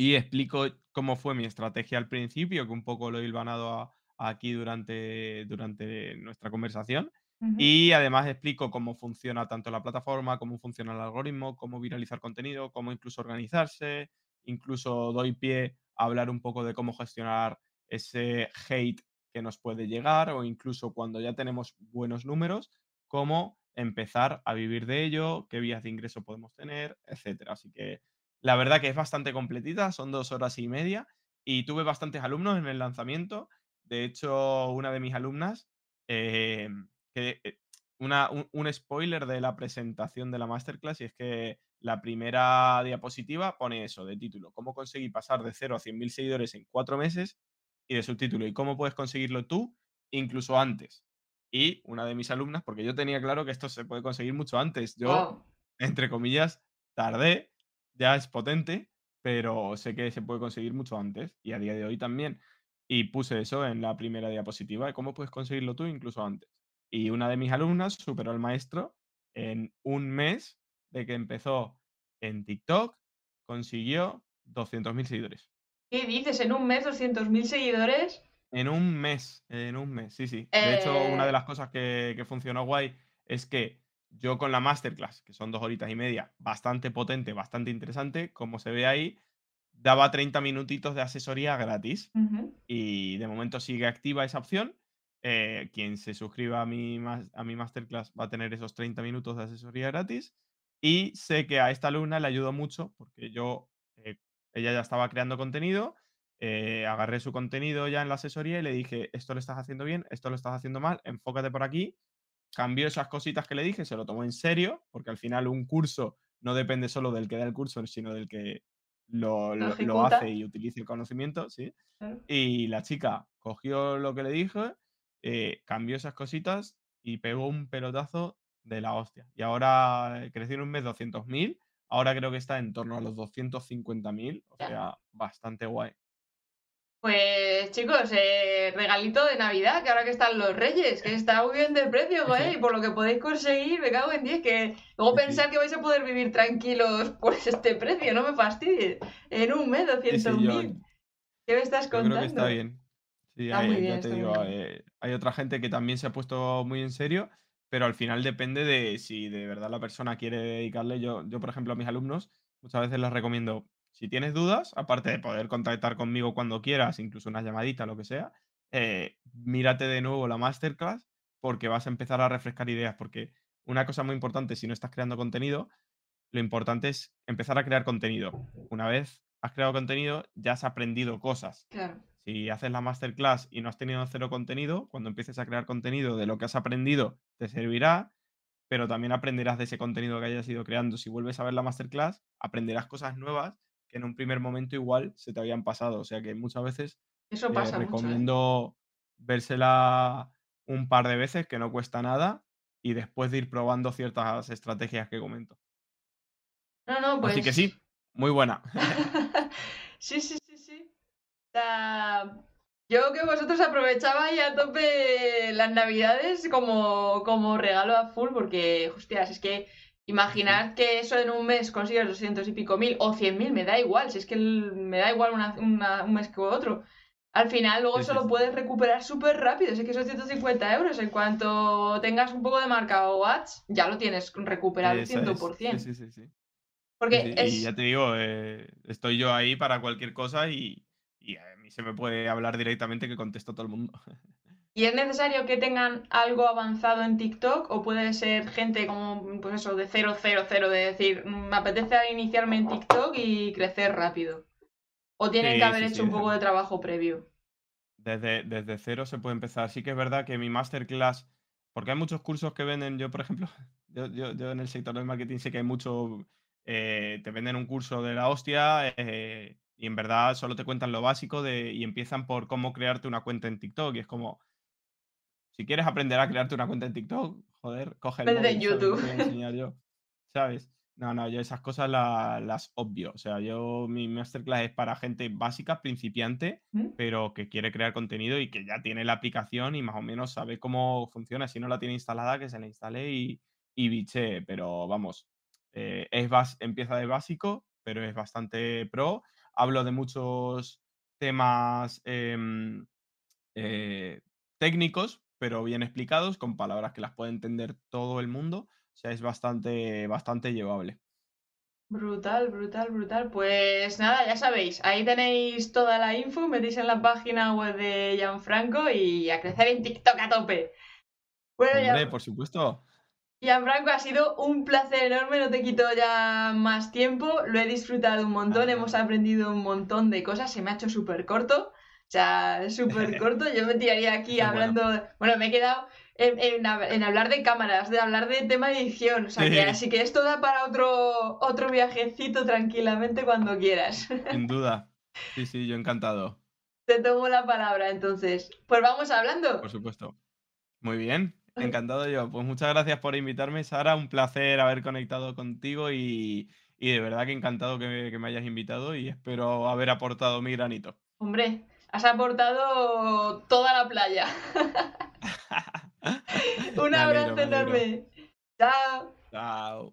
S2: Y explico cómo fue mi estrategia al principio, que un poco lo he hilvanado aquí durante, durante nuestra conversación. Y además explico cómo funciona tanto la plataforma, cómo funciona el algoritmo, cómo viralizar contenido, cómo incluso organizarse, incluso doy pie a hablar un poco de cómo gestionar ese hate que nos puede llegar o incluso cuando ya tenemos buenos números, cómo empezar a vivir de ello, qué vías de ingreso podemos tener, etcétera. Así que la verdad que es bastante completita, son dos horas y media y tuve bastantes alumnos en el lanzamiento. De hecho, una de mis alumnas, eh, que, eh, una, un, spoiler de la presentación de la masterclass y es que la primera diapositiva pone eso de título, cómo conseguir pasar de 0 a 100.000 seguidores en cuatro meses y de subtítulo, y cómo puedes conseguirlo tú incluso antes. Y una de mis alumnas, porque yo tenía claro que esto se puede conseguir mucho antes, yo, entre comillas, tardé, ya es potente, pero sé que se puede conseguir mucho antes y a día de hoy también. Y puse eso en la primera diapositiva, de cómo puedes conseguirlo tú incluso antes. Y una de mis alumnas superó al maestro en un mes de que empezó en TikTok, consiguió 200.000 seguidores.
S1: ¿Qué dices? ¿En un mes 200.000 seguidores?
S2: En un mes, en un mes, sí, sí. De hecho, una de eh. las cosas que, que funcionó guay es que yo con la masterclass, que son dos horitas y media, bastante potente, bastante interesante, como se ve ahí, daba 30 minutitos de asesoría gratis. Y de momento sigue activa esa opción. Eh, quien se suscriba a mi, a mi masterclass va a tener esos 30 minutos de asesoría gratis. Y sé que a esta alumna le ayudó mucho porque yo, eh, ella ya estaba creando contenido, eh, agarré su contenido ya en la asesoría y le dije, esto lo estás haciendo bien, esto lo estás haciendo mal, enfócate por aquí. Cambió esas cositas que le dije, se lo tomó en serio, porque al final un curso no depende solo del que da el curso, sino del que lo, hace y utiliza el conocimiento, ¿sí? Y la chica cogió lo que le dije, eh, cambió esas cositas y pegó un pelotazo de la hostia. Y ahora creció en un mes 200.000, ahora creo que está en torno a los 250.000, o sea, bastante guay.
S1: Pues chicos, eh, regalito de Navidad, que ahora que están los Reyes, que está muy bien de precio, güey, y por lo que podéis conseguir, me cago en 10, que luego pensar que vais a poder vivir tranquilos por este precio, no me fastidies. En un mes, 200.000. ¿Qué me estás contando?
S2: creo que está bien. Sí, hay, ya te digo, eh, hay otra gente que también se ha puesto muy en serio, pero al final depende de si de verdad la persona quiere dedicarle. Yo, yo por ejemplo, a mis alumnos muchas veces les recomiendo si tienes dudas, aparte de poder contactar conmigo cuando quieras, incluso una llamadita, lo que sea, eh, mírate de nuevo la masterclass porque vas a empezar a refrescar ideas. Porque una cosa muy importante, si no estás creando contenido, lo importante es empezar a crear contenido. Una vez has creado contenido, ya has aprendido cosas. Si haces la masterclass y no has tenido cero contenido, cuando empieces a crear contenido de lo que has aprendido, te servirá, pero también aprenderás de ese contenido que hayas ido creando. Si vuelves a ver la masterclass, aprenderás cosas nuevas que en un primer momento igual se te habían pasado. O sea que muchas veces
S1: Eso eh, pasa ¿eh?
S2: recomiendo vérsela un par de veces, que no cuesta nada, y después de ir probando ciertas estrategias que comento.
S1: No, no, pues...
S2: Así que sí, pues muy buena.
S1: sí, sí, sí, sí. yo que vosotros aprovechabais a tope las navidades como, como regalo a full, porque, hostias, es que Imaginad que eso en un mes consigues 200 y pico mil o 100 mil, me da igual, si es que me da igual un mes que otro. Al final luego eso lo puedes recuperar súper rápido, si es que son 150 euros. En cuanto tengas un poco de marca o ads, ya lo tienes recuperado 100%.
S2: Sí, sí, sí.
S1: Porque
S2: Y ya te digo, eh, estoy yo ahí para cualquier cosa y, y a mí se me puede hablar directamente que contesto a todo el mundo.
S1: ¿Y es necesario que tengan algo avanzado en TikTok o puede ser gente como, pues eso, de 000, de decir, mm, me apetece iniciarme en TikTok y crecer rápido? ¿O tienen que haber hecho un poco de trabajo previo?
S2: Desde, desde cero se puede empezar. Sí que es verdad que mi masterclass, porque hay muchos cursos que venden, yo por ejemplo, yo, yo, en el sector del marketing sé que hay mucho, eh, te venden un curso de la hostia eh, y en verdad solo te cuentan lo básico de, y empiezan por cómo crearte una cuenta en TikTok y es como si quieres aprender a crearte una cuenta en TikTok, joder, coge el
S1: móvil, YouTube.
S2: Voy a enseñar yo, ¿sabes? No, no, yo esas cosas las obvio. O sea, yo mi masterclass es para gente básica, principiante,
S1: ¿Mm?
S2: pero que quiere crear contenido y que ya tiene la aplicación y más o menos sabe cómo funciona. Si no la tiene instalada, que se la instale y, y biche. Pero vamos, eh, es empieza de básico, pero es bastante pro. Hablo de muchos temas em, eh, técnicos, pero bien explicados, con palabras que las puede entender todo el mundo. O sea, es bastante, bastante llevable.
S1: Brutal, brutal, brutal. Pues nada, ya sabéis, ahí tenéis toda la info, metéis en la página web de Gianfranco y a crecer en TikTok a tope.
S2: Bueno, Hombre, por supuesto.
S1: Gianfranco, ha sido un placer enorme, no te quito ya más tiempo, lo he disfrutado un montón, hemos aprendido un montón de cosas, se me ha hecho súper corto. O sea, súper corto. Yo me tiraría aquí hablando. Bueno. me he quedado en, hablar de cámaras, de hablar de tema de edición. O sea, que, así que esto da para otro, otro viajecito tranquilamente cuando quieras.
S2: Sin duda. Sí, sí, yo encantado.
S1: Te tomo la palabra, entonces. Pues vamos hablando.
S2: Por supuesto. Muy bien. Encantado yo. Pues muchas gracias por invitarme, Sara. Un placer haber conectado contigo y, de verdad que encantado que me hayas invitado y espero haber aportado mi granito.
S1: Hombre, Has aportado toda la playa. Un abrazo enorme. Chao.
S2: Chao.